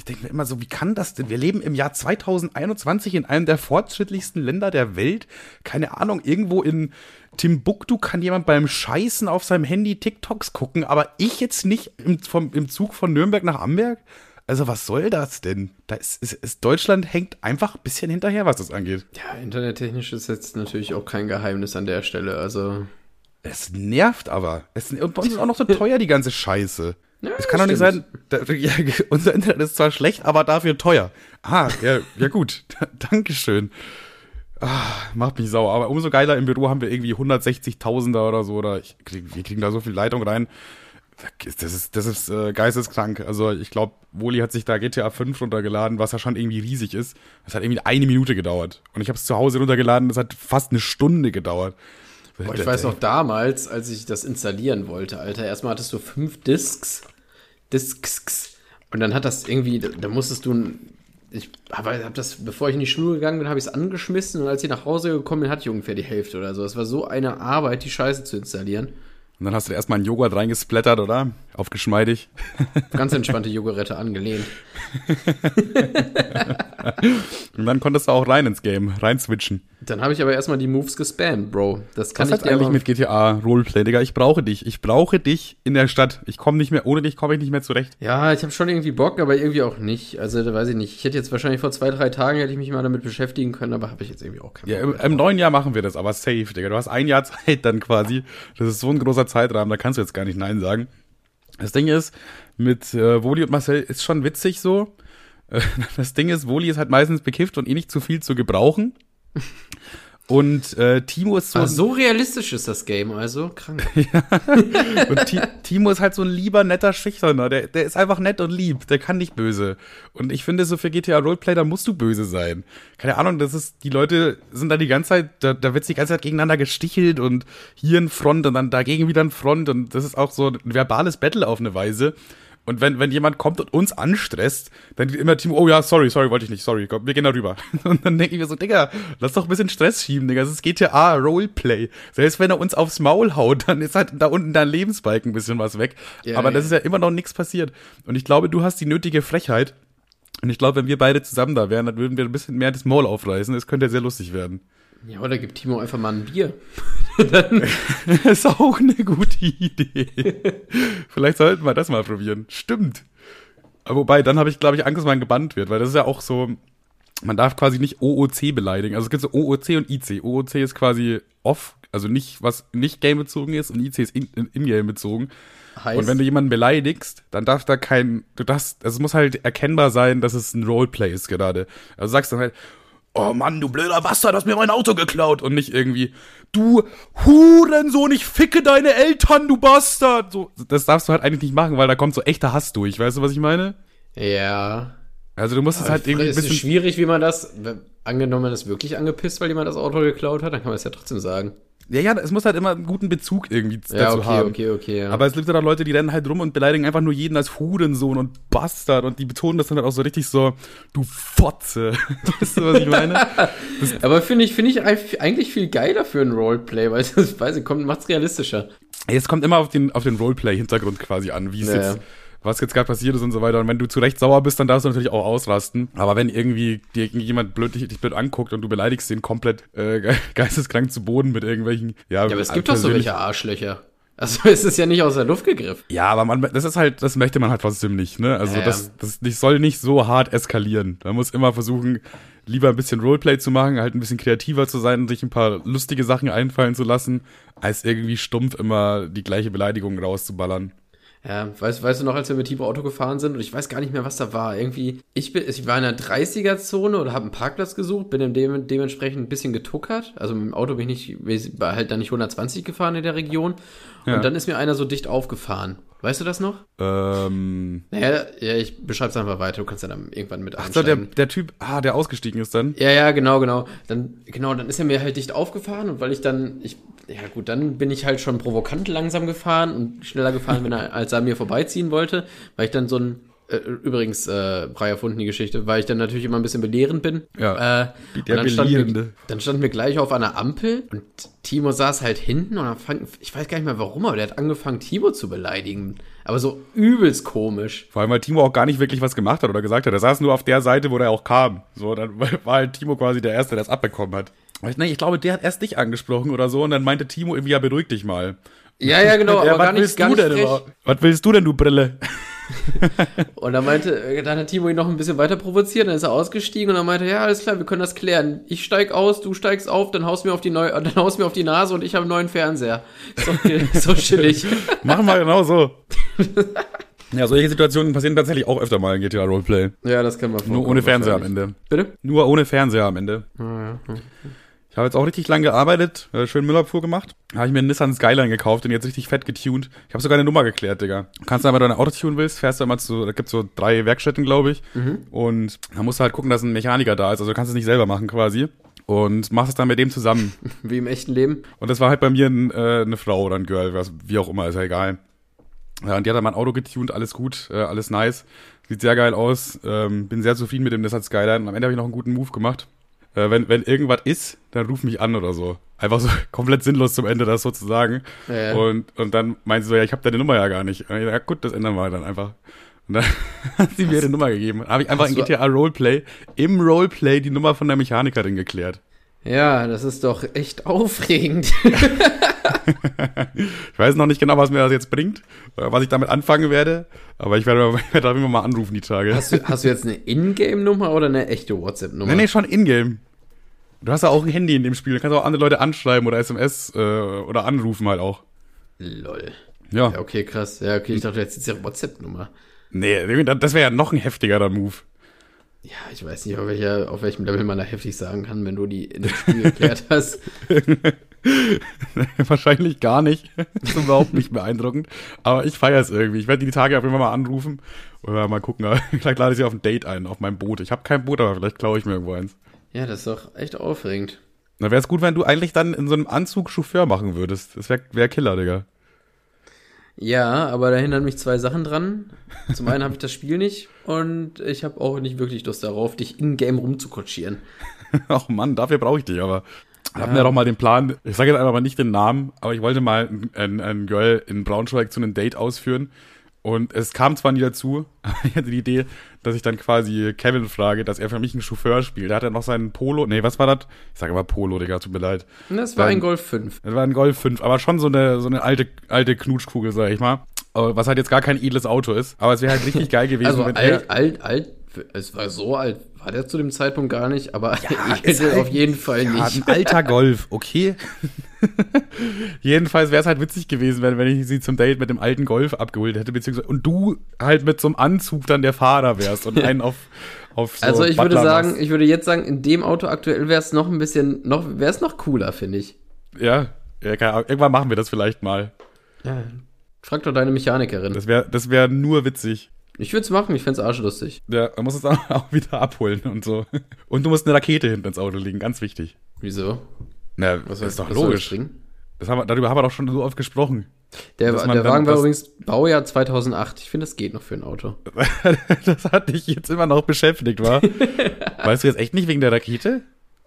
Ich denke mir immer so, wie kann das denn? Wir leben im Jahr 2021 in einem der fortschrittlichsten Länder der Welt. Keine Ahnung, irgendwo in Timbuktu kann jemand beim Scheißen auf seinem Handy TikToks gucken, aber ich jetzt nicht im, vom, im Zug von Nürnberg nach Amberg? Also was soll das denn? Da ist, ist, ist Deutschland hängt einfach ein bisschen hinterher, was das angeht. Ja, internettechnisch ist jetzt natürlich auch kein Geheimnis an der Stelle. Also, Es nervt aber. Es, und bei uns ist auch noch so teuer, die ganze Scheiße. Ja, Es kann doch nicht sein, da, ja, unser Internet ist zwar schlecht, aber dafür teuer. Ah, ja, ja gut. Dankeschön. Ah, macht mich sauer. Aber umso geiler im Büro haben wir irgendwie 160.000er oder so. Oder ich, wir kriegen da so viel Leitung rein. Das ist, das ist äh, geisteskrank. Also ich glaube, Woli hat sich da GTA 5 runtergeladen, was ja schon irgendwie riesig ist. Das hat irgendwie eine Minute gedauert. Und ich habe es zu Hause runtergeladen, das hat fast eine Stunde gedauert. Boah, ich weiß noch damals, als ich das installieren wollte, Alter. Erstmal hattest du fünf Disks. Disks. Und dann hat das irgendwie, da, musstest du. ein- Ich habe hab das, bevor ich in die Schule gegangen bin, habe ich es angeschmissen und als ich nach Hause gekommen bin, hatte ich ungefähr die Hälfte oder so. Es war so eine Arbeit, die Scheiße zu installieren. Und dann hast du erstmal einen Joghurt reingesplattert, oder? Auf geschmeidig. Ganz entspannte Jogurette angelehnt. Und dann konntest du auch rein ins Game, rein switchen. Dann habe ich aber erstmal die Moves gespammt, Bro. Das kann Was ich dir eigentlich mit GTA Roleplay, Digga? Ich brauche dich. Ich brauche dich in der Stadt. Ich komme nicht mehr, ohne dich komme ich nicht mehr zurecht. Ja, ich habe schon irgendwie Bock, aber irgendwie auch nicht. Also, da weiß ich nicht. Ich hätte jetzt wahrscheinlich vor zwei, drei Tagen hätte ich mich mal damit beschäftigen können, aber habe ich jetzt irgendwie auch keinen Ja, im, im neuen Jahr machen wir das, aber safe, Digga. Du hast ein Jahr Zeit dann quasi. Das ist so ein großer Zeitrahmen, da kannst du jetzt gar nicht Nein sagen. Das Ding ist, mit äh, Woli und Marcel ist schon witzig so. Das Ding ist, Woli ist halt meistens bekifft und eh nicht zu viel zu gebrauchen. Und äh, Timo ist so, Ah, so realistisch ist das Game, also krank. Und Ti Timo ist halt so ein lieber, netter Schüchterner. Der, der ist einfach nett und lieb. Der kann nicht böse. Und ich finde, so für GTA Roleplay, da musst du böse sein. Keine Ahnung, das ist, die Leute sind da die ganze Zeit, da, da wird die ganze Zeit gegeneinander gestichelt und hier ein Front und dann dagegen wieder ein Front. Und das ist auch so ein verbales Battle auf eine Weise. Und wenn, wenn jemand kommt und uns anstresst, dann immer Timo, oh ja, sorry, sorry, wollte ich nicht, sorry, komm, wir gehen da rüber. Und dann denke ich mir so, Digga, lass doch ein bisschen Stress schieben, Digga, das ist GTA Roleplay. Selbst wenn er uns aufs Maul haut, dann ist halt da unten dein Lebensbalken ein bisschen was weg. Ja, Aber das ja. ist ja immer noch nichts passiert. Und ich glaube, du hast die nötige Frechheit. Und ich glaube, wenn wir beide zusammen da wären, dann würden wir ein bisschen mehr das Maul aufreißen. Es könnte sehr lustig werden. Ja, oder gibt Timo einfach mal ein Bier. Das ist auch eine gute Idee. Vielleicht sollten wir das mal probieren. Stimmt. Wobei, dann habe ich, glaube ich, Angst, dass man gebannt wird, weil das ist ja auch so, man darf quasi nicht OOC beleidigen. Also es gibt so OOC und IC. OOC ist quasi off, also nicht, was nicht game-bezogen ist und IC ist in- in-game bezogen. Heißt, Und wenn du jemanden beleidigst, dann darf da kein, du darfst, also es muss halt erkennbar sein, dass es ein Roleplay ist gerade. Also sagst dann halt, oh Mann, du blöder Bastard, hast mir mein Auto geklaut und nicht irgendwie, du Hurensohn, ich ficke deine Eltern, du Bastard. So, das darfst du halt eigentlich nicht machen, weil da kommt so echter Hass durch, weißt du, was ich meine? ja. Also du musst es halt irgendwie ein es ist bisschen, schwierig, wie man das, angenommen, man ist wirklich angepisst, weil jemand das Auto geklaut hat, dann kann man es ja trotzdem sagen. Ja, ja, es muss halt immer einen guten Bezug irgendwie Ja, dazu okay, haben. okay, okay, ja. Aber es gibt ja Leute, die rennen halt rum und beleidigen einfach nur jeden als Hurensohn und Bastard und die betonen das dann halt auch so richtig so, du Fotze. weißt du, was ich meine? Aber finde ich, finde ich eig- eigentlich viel geiler für ein Roleplay, weil es, weiß ich, kommt, macht's realistischer. Es kommt immer auf den, auf den Roleplay-Hintergrund quasi an, wie es Ja, jetzt. Was jetzt gerade passiert ist und so weiter. Und wenn du zu Recht sauer bist, dann darfst du natürlich auch ausrasten. Aber wenn irgendwie dir jemand blöd, dich, dich blöd anguckt und du beleidigst den komplett äh, ge- geisteskrank zu Boden mit irgendwelchen, ja, Ja, aber es gibt doch so welche Arschlöcher. Also es ist ja nicht aus der Luft gegriffen. Ja, aber man, das ist halt, das möchte man halt trotzdem nicht, ne? Also Ja, das, das nicht, soll nicht so hart eskalieren. Man muss immer versuchen, lieber ein bisschen Roleplay zu machen, halt ein bisschen kreativer zu sein und sich ein paar lustige Sachen einfallen zu lassen, als irgendwie stumpf immer die gleiche Beleidigung rauszuballern. Ja, weißt, weißt du noch, als wir mit Timo Auto gefahren sind und ich weiß gar nicht mehr, was da war. Irgendwie, ich, bin, ich war in der 30er-Zone oder habe einen Parkplatz gesucht, bin in dem, dementsprechend ein bisschen getuckert. Also mit dem Auto bin ich nicht, war halt dann nicht 120 gefahren in der Region. Ja. Und dann ist mir einer so dicht aufgefahren. Weißt du das noch? Ähm, Naja, ja, ich beschreib's einfach weiter, du kannst ja dann irgendwann mit ach so, der, der Typ, ah, der ausgestiegen ist dann. Ja, ja, genau, genau. Dann, genau, dann ist er mir halt dicht aufgefahren und weil ich dann, ich, ja gut, dann bin ich halt schon provokant langsam gefahren und schneller gefahren, wenn er, als er mir vorbeiziehen wollte, weil ich dann so ein, äh, übrigens, äh, frei die Geschichte, weil ich dann natürlich immer ein bisschen belehrend bin. Ja, Äh, der dann standen, wir, Belehrende. dann standen wir gleich auf einer Ampel und Timo saß halt hinten und dann fang, ich weiß gar nicht mehr warum, aber der hat angefangen, Timo zu beleidigen. Aber so übelst komisch. Vor allem, weil Timo auch gar nicht wirklich was gemacht hat oder gesagt hat. Er saß nur auf der Seite, wo er auch kam. So, dann war halt Timo quasi der Erste, der es abbekommen hat. Aber ich, glaube, der hat erst dich angesprochen oder so und dann meinte Timo irgendwie, ja, beruhig dich mal. Ja, ja, genau, Ja, aber gar was nicht, willst gar du denn frech. überhaupt? Was willst du denn, du Brille? Und dann meinte, äh, dann hat Timo ihn noch ein bisschen weiter provoziert, dann ist er ausgestiegen und dann meinte, ja, alles klar, wir können das klären. Ich steig aus, du steigst auf, dann haust mir auf die neu, dann haust mir auf die Nase und ich habe einen neuen Fernseher. Ist so chillig. Machen wir genau so. ja, solche Situationen passieren tatsächlich auch öfter mal in GTA Roleplay. Ja, das kann man Nur ohne Fernseher am Ende. Bitte? Nur ohne Fernseher am Ende. Ich habe jetzt auch richtig lang gearbeitet, äh, schön Müllabfuhr gemacht. Habe ich mir einen Nissan Skyline gekauft und jetzt richtig fett getuned. Ich habe sogar eine Nummer geklärt, Digga. Du kannst aber, wenn du ein Auto tunen willst, fährst du immer zu, da gibt's so drei Werkstätten, glaube ich. Und da musst du halt gucken, dass ein Mechaniker da ist. Also du kannst es nicht selber machen quasi. Und machst es dann mit dem zusammen. Wie im echten Leben. Und das war halt bei mir ein, äh, eine Frau oder ein Girl, was, wie auch immer, ist ja egal. Ja, und die hat dann mein Auto getuned, alles gut, äh, alles nice. Sieht sehr geil aus. Ähm, bin sehr zufrieden mit dem Nissan Skyline. Und am Ende habe ich noch einen guten Move gemacht. Äh, wenn, wenn irgendwas ist, dann ruf mich an oder so. Einfach so komplett sinnlos zum Ende, das sozusagen. Ja. Und, und dann meinte sie so, ja, ich habe deine Nummer ja gar nicht. Und ich ja gut, das ändern wir dann einfach. Und dann hat sie mir ihre Nummer gegeben. Habe ich einfach in GTA Roleplay, im Roleplay die Nummer von der Mechanikerin geklärt. Ja, das ist doch echt aufregend. Ich weiß noch nicht genau, was mir das jetzt bringt, oder was ich damit anfangen werde, aber ich werde, werde darüber mal anrufen die Tage. Hast du, hast du jetzt eine Ingame-Nummer oder eine echte WhatsApp-Nummer? nee, nee, schon in-game. Du hast ja auch ein Handy in dem Spiel, du kannst auch andere Leute anschreiben oder SMS äh, oder anrufen halt auch. Lol. Ja. Ja, okay, krass. Ja, okay, ich dachte, jetzt ist ja WhatsApp-Nummer. Nee, das wäre ja noch ein heftigerer Move. Ja, ich weiß nicht, auf, welcher, auf welchem Level man da heftig sagen kann, wenn du die in dem Spiel geklärt hast. Wahrscheinlich gar nicht. Das ist überhaupt nicht beeindruckend. Aber ich feiere es irgendwie. Ich werde die Tage auf jeden Fall mal anrufen oder mal gucken. Vielleicht lade ich sie auf ein Date ein, auf meinem Boot. Ich habe kein Boot, aber vielleicht klaue ich mir irgendwo eins. Ja, das ist doch echt aufregend. Na, wäre es gut, wenn du eigentlich dann in so einem Anzug Chauffeur machen würdest. Das wäre wär Killer, Digga. Ja, aber da hindern mich zwei Sachen dran. Zum einen habe ich das Spiel nicht und ich habe auch nicht wirklich Lust darauf, dich in-game rumzukutschieren. Ach Mann, dafür brauche ich dich, aber. Wir hatten ja doch mal den Plan, ich sage jetzt einfach mal nicht den Namen, aber ich wollte mal ein, ein, Girl in Braunschweig zu einem Date ausführen. Und es kam zwar nie dazu, aber ich hatte die Idee, dass ich dann quasi Kevin frage, dass er für mich einen Chauffeur spielt. Da hat er noch seinen Polo, nee, was war das? Ich sage immer Polo, Digga, tut mir leid. Das war Dann- ein Golf 5. Das war ein Golf 5, aber schon so eine, so eine alte, alte Knutschkugel, sag ich mal. Was halt jetzt gar kein edles Auto ist. Aber es wäre halt richtig geil gewesen, Also alt, alt, alt, es war so alt, war der zu dem Zeitpunkt gar nicht, aber ich ist hätte halt- auf jeden Fall Ja, nicht. ein alter Golf, okay. Jedenfalls wäre es halt witzig gewesen, wenn, wenn ich sie zum Date mit dem alten Golf abgeholt hätte, beziehungsweise und du halt mit so einem Anzug dann der Fahrer wärst und einen auf, auf so Also ich würde Butler sagen, machst. ich würde jetzt sagen, in dem Auto aktuell wäre es noch ein bisschen, noch wäre es noch cooler, finde ich. Ja, ja irgendwann machen wir das vielleicht mal. Ja. Frag doch deine Mechanikerin. Das wäre das wär nur witzig. Ich würde es machen, ich fände es arschlustig. Ja, man muss es auch auch wieder abholen und so. Und du musst eine Rakete hinten ins Auto legen, ganz wichtig. Wieso? Na, Was ist doch was logisch. das haben wir, darüber haben wir doch schon so oft gesprochen. Der, der Wagen war übrigens Baujahr 2008. Ich finde, das geht noch für ein Auto. das hat dich jetzt immer noch beschäftigt, war. weißt du jetzt echt nicht wegen der Rakete?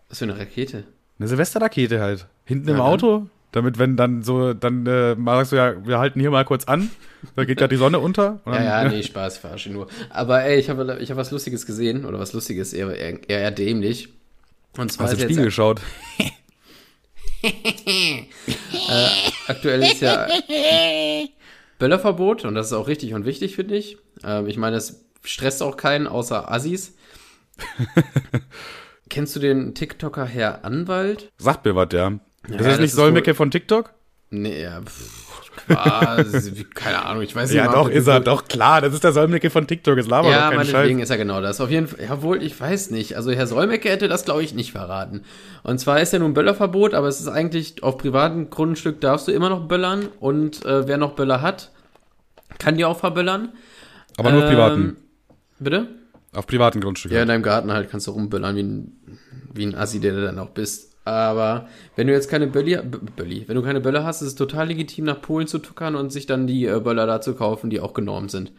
Was für eine Rakete? Eine Silvesterrakete halt. Hinten im Ja, dann. Auto. Damit, wenn dann so, dann äh, mal sagst du ja, wir halten hier mal kurz an. Da geht ja die Sonne unter. Ja, ja, nee, Spaß, verarsche nur. Aber ey, ich habe ich hab was Lustiges gesehen, oder was Lustiges, eher, eher, eher dämlich. Und zwar Hast du den Spiegel geschaut? aktuell ist ja Böllerverbot und das ist auch richtig und wichtig, finde ich. Ähm, ich meine, es stresst auch keinen außer Assis. Kennst du den TikToker Herr Anwalt? Sagt mir was, ja. Ist das das nicht Solmecke von TikTok? Nee, ja, pff, quasi, keine Ahnung, ich weiß nicht Ja, doch, ist er. Doch, klar, das ist der Solmecke von TikTok. Es labert doch Ja, keinen Scheiß. meinetwegen ist er genau das. Auf jeden Fall, jawohl, ich weiß nicht. Also Herr Solmecke hätte das, glaube ich, nicht verraten. Und zwar ist ja nun Böllerverbot, aber es ist eigentlich, auf privatem Grundstück darfst du immer noch böllern und äh, wer noch Böller hat, kann die auch verböllern. Aber nur Ähm, privaten. Bitte? Auf privaten Grundstücken. Ja, in deinem Garten halt kannst du rumböllern, wie ein, wie ein Assi, der du dann auch bist. Aber wenn du jetzt keine Bölli, Bölli, wenn du keine Böller hast, ist es total legitim, nach Polen zu tuckern und sich dann die äh, Böller da zu kaufen, die auch genormt sind.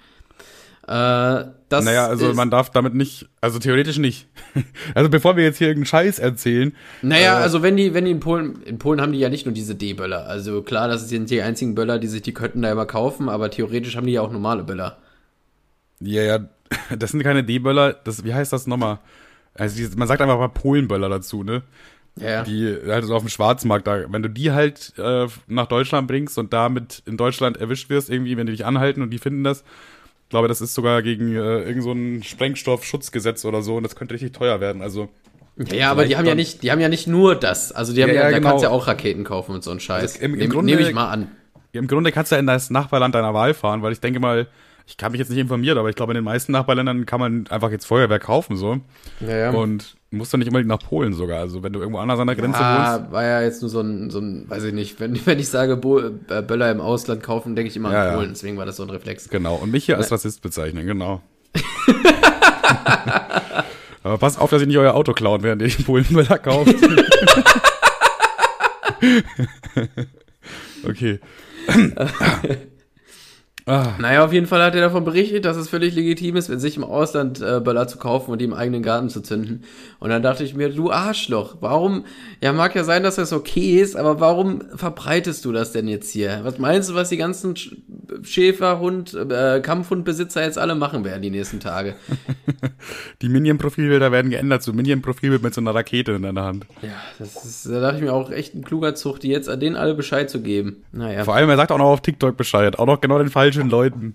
Äh, das Naja, also man darf damit nicht, also theoretisch nicht. Also bevor wir jetzt hier irgendeinen Scheiß erzählen, Naja, Äh, also wenn die, wenn die in Polen, in Polen haben die ja nicht nur diese D-Böller. Also klar, das sind die einzigen Böller, die sich die könnten da immer kaufen, aber theoretisch haben die ja auch normale Böller. ja, ja, das sind keine D-Böller, das, wie heißt das nochmal? Also man sagt einfach mal Polenböller dazu, ne? Ja. Die halt so auf dem Schwarzmarkt da, wenn du die halt äh, nach Deutschland bringst und damit in Deutschland erwischt wirst, irgendwie, wenn die dich anhalten und die finden das, ich glaube, das ist sogar gegen äh, irgend so ein Sprengstoffschutzgesetz oder so und das könnte richtig teuer werden. Also ja, ja, aber die haben ja nicht, die haben ja nicht nur das. Also die haben Ja, ja, ja, da genau. kannst du ja auch Raketen kaufen und so ein Scheiß. Also im- im Nehm- Nehme ich mal an. im Grunde kannst du ja in das Nachbarland deiner Wahl fahren, weil ich denke mal, ich kann mich jetzt nicht informiert, aber ich glaube, in den meisten Nachbarländern kann man einfach jetzt Feuerwehr kaufen, so. Ja, ja. Und musst du nicht unbedingt nach Polen sogar. Also wenn du irgendwo anders an der Grenze wohnst. Ah, war ja jetzt nur so ein, so ein, weiß ich nicht, wenn, wenn ich sage, Bo äh, Böller im Ausland kaufen, denke ich immer Ja, an ja. Polen, deswegen war das so ein Reflex. Genau. Und mich hier als Rassist bezeichnen, genau. Aber passt auf, dass ich nicht euer Auto klauen, während ihr den Polenmüller kauft. okay. Ah, Naja, auf jeden Fall hat er davon berichtet, dass es völlig legitim ist, sich im Ausland äh, Böller zu kaufen und die im eigenen Garten zu zünden. Und dann dachte ich mir, du Arschloch, warum, ja mag ja sein, dass das okay ist, aber warum verbreitest du das denn jetzt hier? Was meinst du, was die ganzen Sch Schäfer, Hund, äh, Kampfhundbesitzer jetzt alle machen werden die nächsten Tage? die Minion-Profilbilder werden geändert zu Minion-Profilbild mit so einer Rakete in deiner Hand. ja, das ist, da dachte ich mir auch echt ein kluger Zug, die jetzt an denen alle Bescheid zu geben. Naja. Vor allem, er sagt auch noch auf TikTok Bescheid. Auch noch genau den falschen Leuten.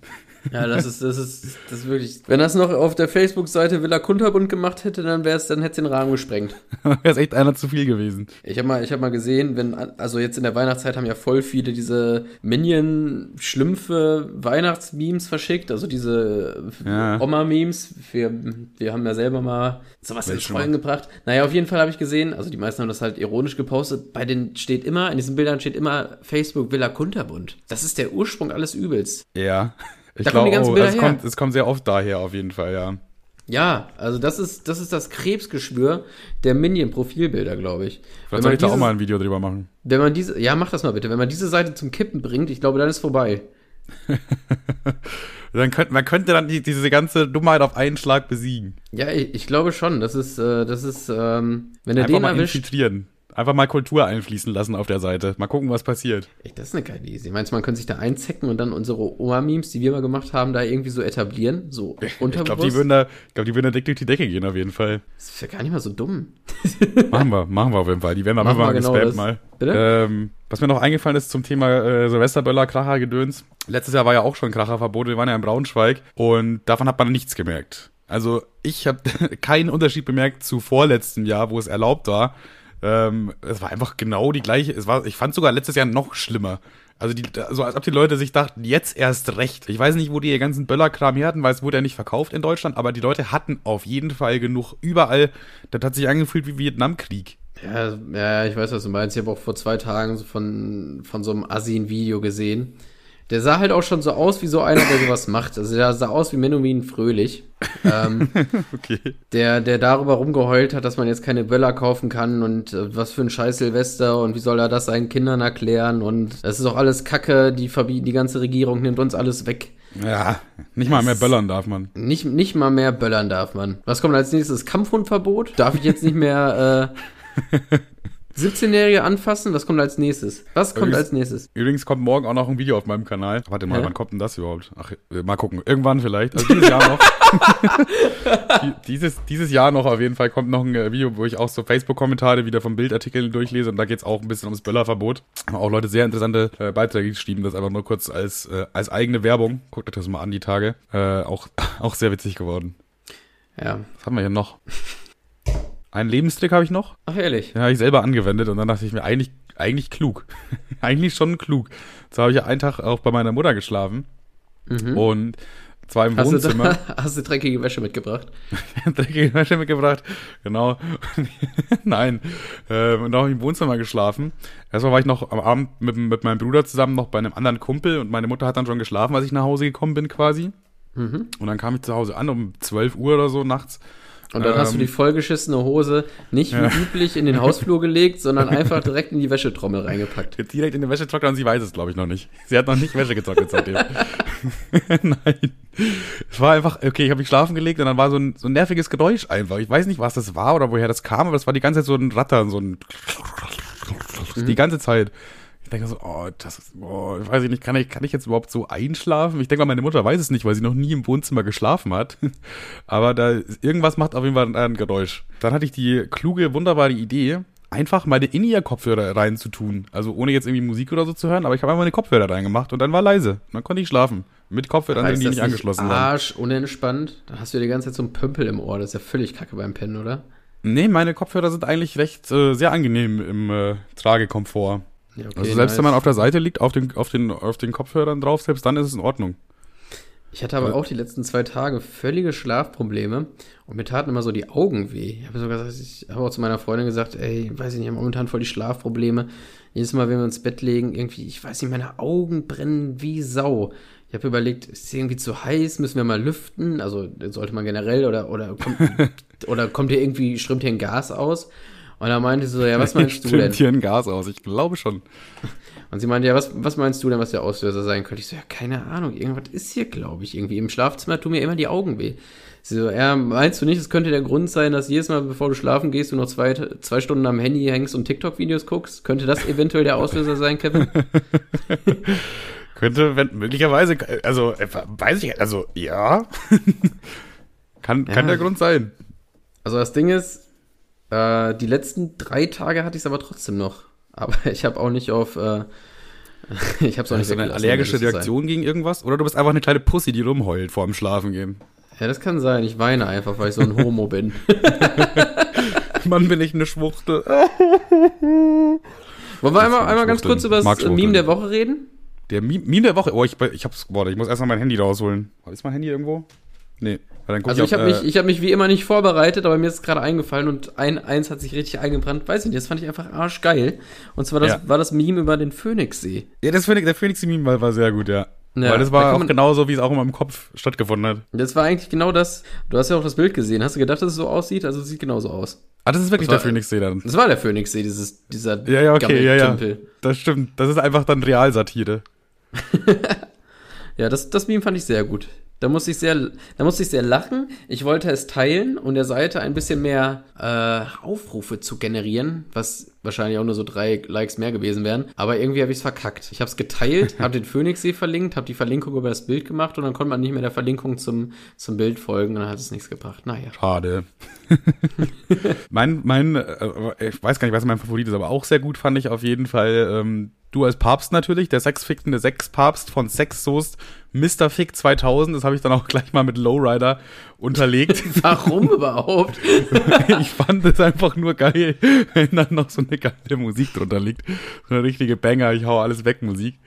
Ja, das ist, das ist, das ist wirklich. Wenn das noch auf der Facebook-Seite Villa Kunterbund gemacht hätte, dann wäre es, dann hätte es den Rahmen gesprengt. Wäre es echt einer zu viel gewesen. Ich habe mal, ich habe mal gesehen, wenn, also jetzt in der Weihnachtszeit haben ja voll viele diese Minion-Schlümpfe Weihnachtsmemes verschickt, also diese Ja. Oma-Memes. Wir, wir haben ja selber mal sowas ins Rollen gebracht. Naja, auf jeden Fall habe ich gesehen, also die meisten haben das halt ironisch gepostet. Bei den steht immer, in diesen Bildern steht immer Facebook Villa Kunterbund. Das ist der Ursprung alles Übels. Ja. Ich Da kommen die ganzen oh, Bilder es, her. kommt, es kommt sehr oft daher, auf jeden Fall, ja. Ja, also das ist, das ist das Krebsgeschwür der Minion-Profilbilder, glaube ich. Vielleicht soll ich da auch mal ein Video drüber machen. Wenn man diese, ja, mach das mal bitte. Wenn man diese Seite zum Kippen bringt, ich glaube, dann ist vorbei. Dann könnte, man könnte dann die, diese ganze Dummheit auf einen Schlag besiegen. Ja, ich, ich glaube schon. Das ist, äh, das ist, ähm, wenn Einfach den mal erwischt, infiltrieren. Einfach mal Kultur einfließen lassen auf der Seite. Mal gucken, was passiert. Ey, das ist eine geile Idee. Meinst du, man könnte sich da einzecken und dann unsere Oma-Memes, die wir mal gemacht haben, da irgendwie so etablieren? So Ich glaube, die unterbewusst? würden da, ich glaube, die würden da dick durch die Decke gehen, auf jeden Fall. das ist ja gar nicht mal so dumm. Machen wir, machen wir auf jeden Fall. Die werden dann Machen mal wir genau gespammt mal. Bitte? Ähm, was mir noch eingefallen ist zum Thema äh, Silvesterböller, Kracher, Gedöns. Letztes Jahr war ja auch schon Kracherverbot. Wir waren ja in Braunschweig und davon hat man nichts gemerkt. Also ich habe keinen Unterschied bemerkt zu vorletztem Jahr, wo es erlaubt war. Ähm, es war einfach genau die gleiche. Es war, ich fand sogar letztes Jahr noch schlimmer. Also die, so als ob die Leute sich dachten, jetzt erst recht. Ich weiß nicht, wo die ihr ganzen Böllerkram her hatten, weil es wurde ja nicht verkauft in Deutschland, aber die Leute hatten auf jeden Fall genug überall. Das hat sich angefühlt wie Vietnamkrieg. Ja, ja, ich weiß, was du meinst. Ich habe auch vor zwei Tagen von, von so einem Assi ein Video gesehen. Der sah halt auch schon so aus wie so einer, der sowas macht. Also der sah aus wie Menuhin Fröhlich. Ähm, Okay. der, der darüber rumgeheult hat, dass man jetzt keine Böller kaufen kann und äh, was für ein scheiß Silvester und wie soll er das seinen Kindern erklären und das ist doch alles Kacke, die verbieten, die ganze Regierung nimmt uns alles weg. Ja, nicht mal mehr böllern darf man. Nicht, nicht mal mehr böllern darf man. Was kommt als nächstes? Kampfhundverbot? Darf ich jetzt nicht mehr äh, 17-Jährige anfassen? Was kommt als nächstes? Was kommt Übrigens- als nächstes? Übrigens kommt morgen auch noch ein Video auf meinem Kanal. Warte mal, Hä? wann kommt denn das überhaupt? Ach, äh, mal gucken. Irgendwann vielleicht. Also dieses Jahr noch. Die- dieses, dieses Jahr noch auf jeden Fall kommt noch ein äh, Video, wo ich auch so Facebook-Kommentare wieder von Bildartikeln durchlese und da geht's auch ein bisschen ums Böllerverbot. Haben auch Leute sehr interessante äh, Beiträge geschrieben, das einfach nur kurz als, äh, als eigene Werbung. Guckt euch das mal an, die Tage. Äh, auch, auch sehr witzig geworden. Ja. Was haben wir hier noch? Einen Lebenstrick habe ich noch. Ach, ehrlich. Den habe ich selber angewendet und dann dachte ich mir, eigentlich, eigentlich klug. eigentlich schon klug. So habe ich ja einen Tag auch bei meiner Mutter geschlafen. Und zwar im Mhm. Hast du, Wohnzimmer. da, hast du dreckige Wäsche mitgebracht? dreckige Wäsche mitgebracht. Genau. Nein. Ähm, und auch im Wohnzimmer geschlafen. Erstmal war ich noch am Abend mit, mit meinem Bruder zusammen noch bei einem anderen Kumpel und meine Mutter hat dann schon geschlafen, als ich nach Hause gekommen bin quasi. Mhm. Und dann kam ich zu Hause an um 12 Uhr oder so nachts. Und dann hast du Ähm. die vollgeschissene Hose nicht wie üblich in den Hausflur gelegt, sondern einfach direkt in die Wäschetrommel reingepackt. Direkt in den Wäschetrockner und sie weiß es, glaube ich, noch nicht. Sie hat noch nicht Wäsche getrocknet seitdem. Nein. Es war einfach, okay, ich habe mich schlafen gelegt und dann war so ein, so ein nerviges Geräusch einfach. Ich weiß nicht, was das war oder woher das kam, aber es war die ganze Zeit so ein Rattern, so ein die ganze Zeit. Ich denke so, oh, das ist, oh, ich weiß ich nicht, kann ich, kann ich jetzt überhaupt so einschlafen? Ich denke mal, meine Mutter weiß es nicht, weil sie noch nie im Wohnzimmer geschlafen hat. Aber da, irgendwas macht auf jeden Fall ein Geräusch. Dann hatte ich die kluge, wunderbare Idee, einfach meine In-Ear-Kopfhörer reinzutun. Also ohne jetzt irgendwie Musik oder so zu hören, aber ich habe einfach meine Kopfhörer reingemacht und dann war leise. Und dann konnte ich schlafen. Mit Kopfhörern, die nicht angeschlossen waren. Arsch unentspannt. Da hast du ja die ganze Zeit so einen Pömpel im Ohr. Das ist ja völlig kacke beim Pennen, oder? Nee, meine Kopfhörer sind eigentlich recht äh, sehr angenehm im äh, Tragekomfort. Ja, okay, also selbst wenn nice. man auf der Seite liegt, auf den, auf, den, auf den Kopfhörern drauf, selbst dann ist es in Ordnung. Ich hatte aber auch die letzten zwei Tage völlige Schlafprobleme und mir taten immer so die Augen weh. Ich habe sogar ich habe auch zu meiner Freundin gesagt, ey, weiß ich nicht, ich habe momentan voll die Schlafprobleme. Jedes Mal, wenn wir ins Bett legen, irgendwie, ich weiß nicht, meine Augen brennen wie Sau. Ich habe überlegt, ist es irgendwie zu heiß, müssen wir mal lüften? Also sollte man generell oder oder kommt, oder kommt hier irgendwie, strömt hier ein Gas aus? Und da meinte sie so, ja, was meinst du denn? hier ein Gas aus? Ich glaube schon. Und sie meinte, ja, was, was meinst du denn, was der Auslöser sein könnte? Ich so, ja, keine Ahnung, irgendwas ist hier, glaube ich, irgendwie. Im Schlafzimmer tun mir immer die Augen weh. Sie so, ja, meinst du nicht, es könnte der Grund sein, dass jedes Mal, bevor du schlafen gehst, du noch zwei, zwei Stunden am Handy hängst und TikTok-Videos guckst? Könnte das eventuell der Auslöser sein, Kevin? Könnte, wenn, möglicherweise, also, äh, weiß ich, also, ja. kann, kann Ja. der Grund sein. Also das Ding ist, äh, die letzten drei Tage hatte ich es aber trotzdem noch. Aber ich habe auch nicht auf, äh, ich habe es auch nicht Hast du eine allergische. Reaktion gegen irgendwas? Oder du bist einfach eine kleine Pussy, die rumheult vor dem Schlafengehen. Ja, das kann sein. Ich weine einfach, weil ich so ein Homo bin. Mann, bin ich eine Schwuchtel. Wollen wir einmal, einmal ganz kurz über das Schwuchteln. Meme der Woche reden? Der Meme Meme der Woche. Oh, ich, ich hab's, warte, ich muss erstmal mein Handy rausholen. Ist mein Handy irgendwo? Nee. Also ich habe äh, mich, ich hab mich wie immer nicht vorbereitet, aber mir ist es gerade eingefallen und ein eins hat sich richtig eingebrannt. Weiß ich nicht, das fand ich einfach arschgeil. Und zwar das, Ja. war das Meme über den Phoenixsee. Ja, das Phoenix, der Phoenix-Meme war, war sehr gut, ja. Ja, Weil das da war kann auch genauso, wie es auch in meinem Kopf stattgefunden hat. Das war eigentlich genau das. Du hast ja auch das Bild gesehen. Hast du gedacht, dass es so aussieht? Also es sieht genauso aus. Ah, das ist wirklich Das der Phoenix-See dann. Das war der Phoenixsee, dieses, dieser Ja, ja, okay, ja, ja. Das stimmt. Das ist einfach dann Realsatire. Ja, das, das Meme fand ich sehr gut. Da musste ich sehr, da musste ich sehr lachen. Ich wollte es teilen und der Seite ein bisschen mehr äh, Aufrufe zu generieren, was wahrscheinlich auch nur so drei Likes mehr gewesen wären. Aber irgendwie habe ich es verkackt. Ich habe es geteilt, habe den Phoenixsee verlinkt, habe die Verlinkung über das Bild gemacht und dann konnte man nicht mehr der Verlinkung zum, zum Bild folgen und dann hat es nichts gebracht. Naja. Schade. mein, mein, äh, ich weiß gar nicht, was mein Favorit ist, aber auch sehr gut fand ich auf jeden Fall ähm, Du als Papst natürlich, der sexfickende Sexpapst von Sexsoast, Mr. Fick 2000, das habe ich dann auch gleich mal mit Lowrider unterlegt. Warum überhaupt? ich fand es einfach nur geil, wenn dann noch so eine geile Musik drunter liegt. So eine richtige Banger, ich hau alles weg Musik.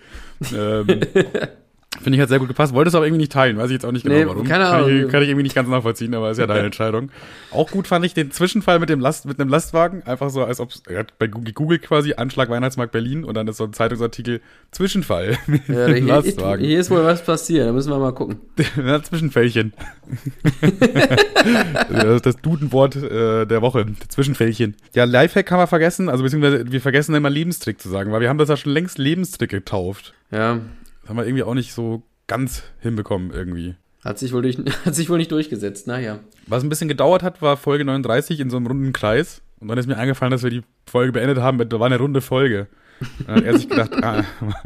Ähm, Finde ich hat sehr gut gepasst. Wolltest du aber irgendwie nicht teilen, weiß ich jetzt auch nicht genau Nee, warum. keine Ahnung. Kann ich, kann ich irgendwie nicht ganz nachvollziehen, aber ist ja deine Entscheidung. Auch gut fand ich den Zwischenfall mit dem Last, mit einem Lastwagen. Einfach so, als ob er hat bei Google, Google quasi Anschlag Weihnachtsmarkt Berlin und dann ist so ein Zeitungsartikel Zwischenfall mit Ja, dem hier, Lastwagen. hier ist wohl was passiert, da müssen wir mal gucken. Ja, Zwischenfällchen. das ist das Dudenwort äh, der Woche. Zwischenfällchen. Ja, Lifehack kann man vergessen, also beziehungsweise wir vergessen immer Lebenstrick zu sagen, weil wir haben das ja schon längst Lebenstrick getauft. Ja, Das haben wir irgendwie auch nicht so ganz hinbekommen irgendwie. hat sich wohl, durch, hat sich wohl nicht durchgesetzt, naja. Was ein bisschen gedauert hat, war Folge 39 in so einem runden Kreis. Und dann ist mir eingefallen, dass wir die Folge beendet haben mit, da war eine runde Folge. Dann hat er sich gedacht, ah,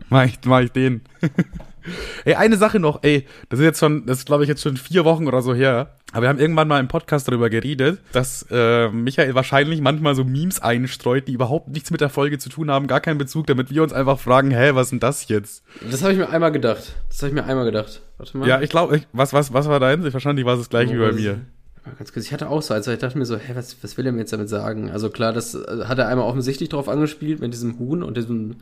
mach ich, mach ich den. ey, eine Sache noch, ey, das ist jetzt schon, das ist glaube ich jetzt schon vier Wochen oder so her. Aber wir haben irgendwann mal im Podcast darüber geredet, dass äh, Michael wahrscheinlich manchmal so Memes einstreut, die überhaupt nichts mit der Folge zu tun haben, gar keinen Bezug, damit wir uns einfach fragen, hä, was ist denn das jetzt? Das habe ich mir einmal gedacht. Das habe ich mir einmal gedacht. Warte mal. Ja, ich glaube, was, was, was war deins? Wahrscheinlich war es das gleiche wie bei Oh, mir. Mal Ganz kurz, ich hatte auch so, also ich dachte mir so, hä, was, was will er mir jetzt damit sagen? Also klar, das äh, hat er einmal offensichtlich drauf angespielt mit diesem Huhn und diesem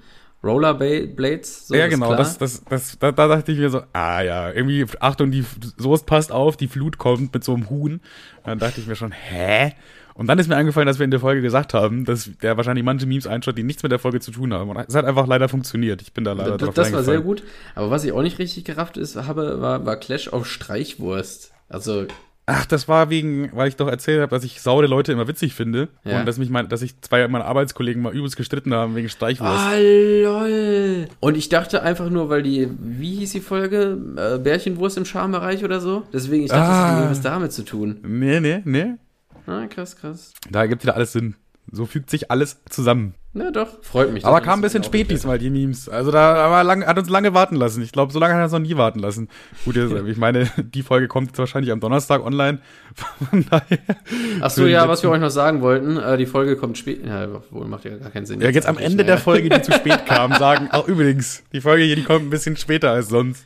Rollerblades. So, ja, genau, das, das, das, da, da dachte ich mir so, ah ja, irgendwie, Achtung, die Soße passt auf, die Flut kommt mit so einem Huhn. Und dann dachte ich mir schon, hä? Und dann ist mir eingefallen, dass wir in der Folge gesagt haben, dass der wahrscheinlich manche Memes einschaut, die nichts mit der Folge zu tun haben. Und es hat einfach leider funktioniert. Ich bin da leider das, drauf das war sehr gut. Aber was ich auch nicht richtig gerafft ist, habe, war, war Clash auf Streichwurst. Also, Ach, das war wegen, weil ich doch erzählt habe, dass ich saure Leute immer witzig finde. Ja. Und dass mich mein, dass ich zwei meiner Arbeitskollegen mal übelst gestritten haben wegen Streichwurst. ah, lol. Und ich dachte einfach nur, weil die, wie hieß die Folge? Äh, Bärchenwurst im Charmebereich oder so? Deswegen, ich dachte, das Ah. hat was damit zu tun. Nee, nee, nee. Ah, krass, krass. Da gibt wieder alles Sinn. So fügt sich alles zusammen. Na doch, freut mich. Aber kam ein bisschen auch spät diesmal, die Memes. Also da war lang, hat uns lange warten lassen. Ich glaube, so lange hat er uns noch nie warten lassen. Gut, jetzt, ich meine, die Folge kommt jetzt wahrscheinlich am Donnerstag online. Von daher. Ach so, Für ja, was wir euch noch sagen wollten, äh, die Folge kommt spät. Ja, wohl macht ja gar keinen Sinn. Ja, jetzt am eigentlich Ende mehr. der Folge, die zu spät kam, sagen, ach übrigens, die Folge hier, die kommt ein bisschen später als sonst.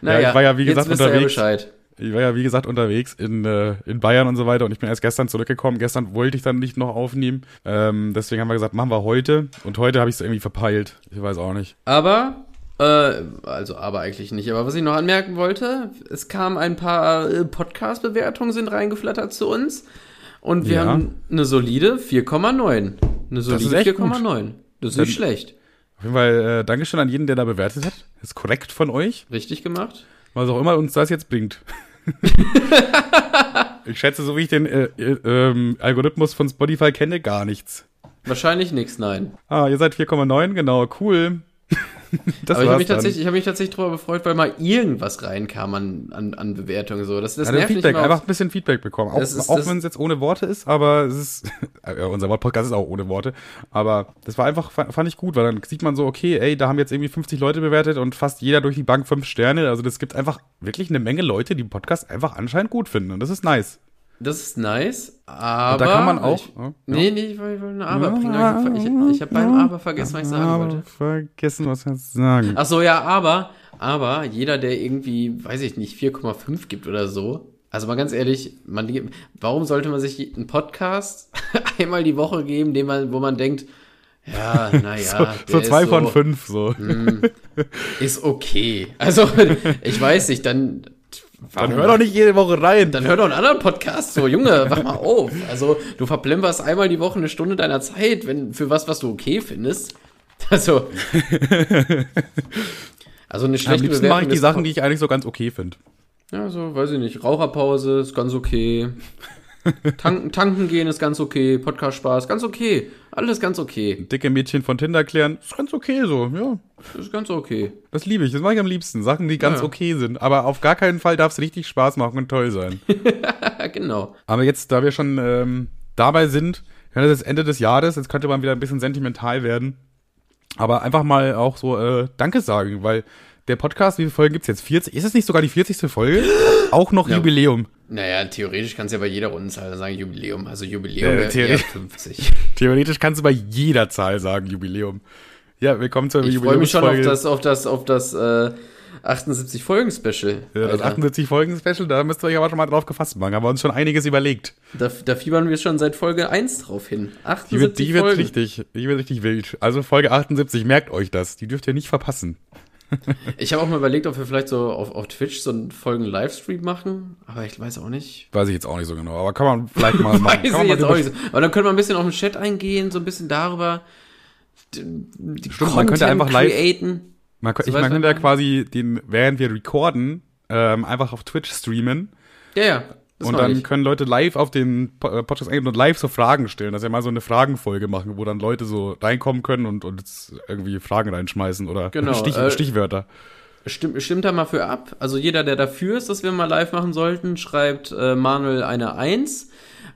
Naja, ja, ich war ja, wie gesagt, jetzt ihr ja unterwegs. Bescheid. Ich war ja, wie gesagt, unterwegs in, äh, in Bayern und so weiter und ich bin erst gestern zurückgekommen. Gestern wollte ich dann nicht noch aufnehmen. Ähm, deswegen haben wir gesagt, machen wir heute. Und heute habe ich es irgendwie verpeilt. Ich weiß auch nicht. Aber, äh, also aber eigentlich nicht. Aber was ich noch anmerken wollte, es kamen ein paar äh, Podcast-Bewertungen sind reingeflattert zu uns. Und wir Ja. haben eine solide 4,9. Eine solide ist echt 4,9. Das ist nicht schlecht. Auf jeden Fall äh, Dankeschön an jeden, der da bewertet hat. Ist korrekt von euch. Richtig gemacht. Was auch immer uns das jetzt bringt. ich schätze, so wie ich den äh, äh, ähm, Algorithmus von Spotify kenne, gar nichts. Wahrscheinlich nichts, nein. Ah, ihr seid 4,9, genau, cool. das Aber ich habe mich, tatsächlich, ich hab mich tatsächlich darüber gefreut, weil mal irgendwas reinkam an, an, an Bewertungen. So. Das, das Ja, Feedback, einfach ein bisschen Feedback bekommen. Auch, ist- auch wenn es jetzt ohne Worte ist, aber es ist, äh, unser Podcast ist auch ohne Worte, aber das war einfach, fa- fand ich gut, weil dann sieht man so, okay, ey, da haben jetzt irgendwie 50 Leute bewertet und fast jeder durch die Bank fünf Sterne, also das gibt einfach wirklich eine Menge Leute, die den Podcast einfach anscheinend gut finden und das ist nice. Das ist nice, aber. da kann man auch- Ich, ja. Nee, nee, ich wollte ein Aber bringen. Ich, ich, ich habe beim Aber vergessen, was ich sagen Aber wollte. vergessen, was wir sagen. Ach so, ja, aber, aber jeder, der irgendwie, weiß ich nicht, 4,5 gibt oder so. Also mal ganz ehrlich, man, warum sollte man sich einen Podcast einmal die Woche geben, den man, wo man denkt, ja, naja, so, so zwei von fünf, so. ist okay. Also, ich weiß nicht, dann. Dann hör doch nicht jede Woche rein. Dann hör doch einen anderen Podcast. So, Junge, wach mal auf. Also, du verplemperst einmal die Woche eine Stunde deiner Zeit, wenn, für was, was du okay findest. Also. Also eine Am schlechte liebsten mache ich Bewertung die Sachen, die ich eigentlich so ganz okay finde. Ja, so, weiß ich nicht. Raucherpause ist ganz okay. Tanken, tanken gehen ist ganz okay, Podcast Spaß, ganz okay. Alles ganz okay. Dicke Mädchen von Tinder klären, ist ganz okay so, ja. Ist ganz okay. Das liebe ich, das mache ich am liebsten. Sachen, die ganz Ja. okay sind. Aber auf gar keinen Fall darf es richtig Spaß machen und toll sein. Genau. Aber jetzt, da wir schon ähm, dabei sind, ja, das ist Ende des Jahres, jetzt könnte man wieder ein bisschen sentimental werden. Aber einfach mal auch so äh, Danke sagen, weil der Podcast, wie viele Folgen gibt's jetzt? 40? Ist es nicht sogar die 40. Folge? auch noch Ja. Jubiläum. Naja, theoretisch kannst du ja bei jeder Rundenzahl sagen Jubiläum. Also Jubiläum Äh, wäre eher theoretisch- 50. Theoretisch kannst du bei jeder Zahl sagen Jubiläum. Ja, willkommen zur Ich freue mich schon auf das, auf das, auf das äh, 78 Folgen Special. Ja, das Alter. 78 Folgen Special, da müsst ihr euch aber schon mal drauf gefasst machen. Haben wir uns schon einiges überlegt. Da, da fiebern wir schon seit Folge 1 drauf hin. Die 78 wird, die wird Folgen. richtig, die wird richtig wild. Also Folge 78, merkt euch das. Die dürft ihr nicht verpassen. Ich habe auch mal überlegt, ob wir vielleicht so auf, auf Twitch so einen Folgen-Livestream machen, aber ich weiß auch nicht. Weiß ich jetzt auch nicht so genau, aber kann man vielleicht mal machen. Weiß Kann man ich jetzt auch nicht so. Aber dann können wir ein bisschen auf den Chat eingehen, so ein bisschen darüber. Die, Stimmt, man könnte einfach live- createn. Man, kann- So ich, weißt man könnte ja quasi den, während wir recorden, ähm, einfach auf Twitch streamen. Ja, ja. Das und dann ich. können Leute live auf den äh, Podcast eingehen und live so Fragen stellen. Dass wir mal so eine Fragenfolge machen, wo dann Leute so reinkommen können und, jetzt irgendwie Fragen reinschmeißen oder Genau, Stich, äh, Stichwörter. Stimmt, stimmt da mal für ab. Also jeder, der dafür ist, dass wir mal live machen sollten, schreibt äh, Manuel eine 1.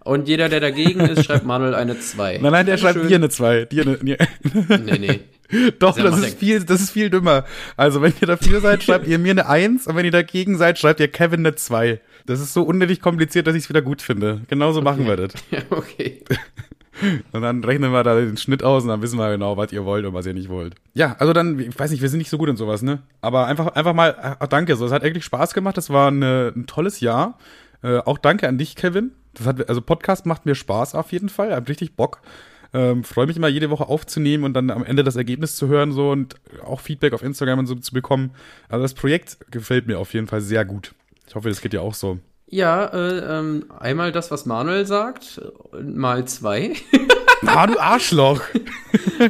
Und jeder, der dagegen ist, schreibt Manuel eine 2. Nein, nein, der schreibt Dankeschön. dir eine 2. Dir eine. Nee, nee. Doch, das ist viel, das ist viel dümmer. Also, wenn ihr dafür seid, schreibt ihr mir eine 1 und wenn ihr dagegen seid, schreibt ihr Kevin eine 2. Das ist so unnötig kompliziert, dass ich es wieder gut finde. Genauso machen wir das. Ja, okay. Und dann rechnen wir da den Schnitt aus und dann wissen wir genau, was ihr wollt und was ihr nicht wollt. Ja, also dann, ich weiß nicht, wir sind nicht so gut in sowas, ne? Aber einfach, einfach mal, äh, danke. So, es hat wirklich Spaß gemacht. Das war eine, ein tolles Jahr. Äh, auch danke an dich, Kevin. Das hat, also Podcast macht mir Spaß auf jeden Fall. Hab richtig Bock. Ähm, Freue mich immer jede Woche aufzunehmen und dann am Ende das Ergebnis zu hören so und auch Feedback auf Instagram und so zu bekommen. Also das Projekt gefällt mir auf jeden Fall sehr gut. Ich hoffe, das geht dir auch so. Ja, äh, ähm, einmal das, was Manuel sagt, mal zwei. Ah, du Arschloch!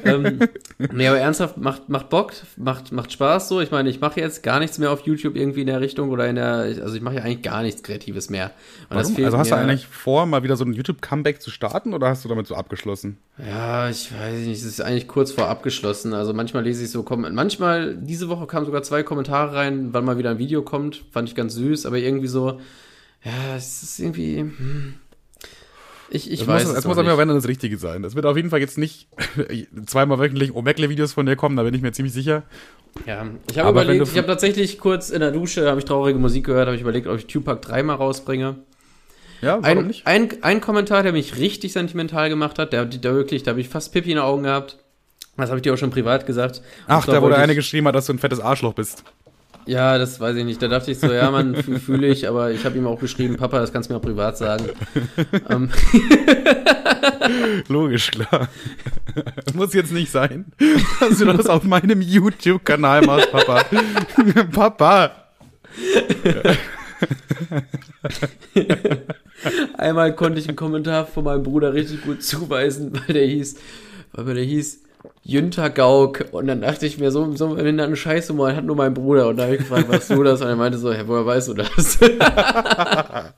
ähm, nee, aber ernsthaft, macht, macht Bock, macht, macht Spaß so. Ich meine, ich mache jetzt gar nichts mehr auf YouTube irgendwie in der Richtung oder in der, also ich mache ja eigentlich gar nichts Kreatives mehr. Also hast du eigentlich vor, mal wieder so ein YouTube-Comeback zu starten oder hast du damit so abgeschlossen? Ja, ich weiß nicht, es ist eigentlich kurz vor abgeschlossen. Also manchmal lese ich so Kommentare. Manchmal, diese Woche kamen sogar zwei Kommentare rein, wann mal wieder ein Video kommt. Fand ich ganz süß, aber irgendwie so, ja, es ist irgendwie. Hm. Ich, ich weiß muss, es muss aber wenn das Richtige sein. Es wird auf jeden Fall jetzt nicht zweimal wöchentlich Omegle-Videos von dir kommen, da bin ich mir ziemlich sicher. Ja, ich habe überlegt, ich habe tatsächlich kurz in der Dusche, habe ich traurige Musik gehört, habe ich überlegt, ob ich Tupac 3 mal rausbringe. Ja, warum Ein, nicht? ein, ein Kommentar, der mich richtig sentimental gemacht hat, der, der wirklich, da habe ich fast Pippi in den Augen gehabt. Das habe ich dir auch schon privat gesagt. Und Ach, da wurde eine geschrieben hat, dass du ein fettes Arschloch bist. Ja, das weiß ich nicht. Da dachte ich so, ja, man, fühle ich, aber ich habe ihm auch geschrieben, Papa, das kannst du mir auch privat sagen. ähm, Logisch, klar. Muss jetzt nicht sein, dass du das auf meinem YouTube-Kanal machst, Papa. Papa. einmal konnte ich einen Kommentar von meinem Bruder richtig gut zuweisen, weil der hieß, weil der hieß Jünter Gauk. Und dann dachte ich mir, so, so wenn er einen Scheißhumor hat, nur mein Bruder. Und da habe ich gefragt, was du das? Und er meinte so, ja, woher weißt du das?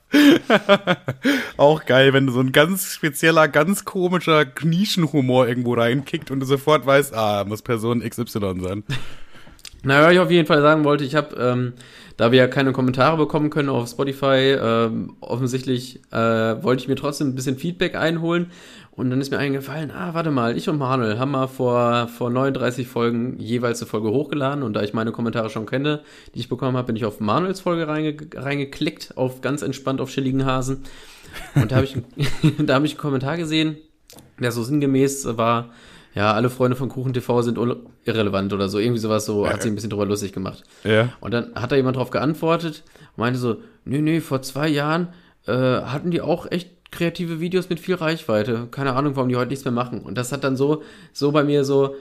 Auch geil, wenn du so ein ganz spezieller, ganz komischer Nischenhumor irgendwo reinkickt und du sofort weißt, ah, muss Person XY sein. Na, was ich auf jeden Fall sagen wollte, ich habe, ähm, da wir ja keine Kommentare bekommen können auf Spotify, ähm, offensichtlich äh, wollte ich mir trotzdem ein bisschen Feedback einholen. Und dann ist mir eingefallen, ah, warte mal, ich und Manuel haben mal vor, vor 39 Folgen jeweils eine Folge hochgeladen. Und da ich meine Kommentare schon kenne, die ich bekommen habe, bin ich auf Manuels Folge reinge reingeklickt, auf ganz entspannt auf chilligen Hasen. Und da habe ich, da hab ich einen Kommentar gesehen, der so sinngemäß war, ja, alle Freunde von Kuchen TV sind irrelevant oder so. Irgendwie sowas so, hat sich ein bisschen drüber lustig gemacht. Ja. Und dann hat da jemand drauf geantwortet und meinte so, nee, nee, vor zwei Jahren äh, hatten die auch echt kreative Videos mit viel Reichweite. Keine Ahnung, warum die heute nichts mehr machen. Und das hat dann so, so bei mir so,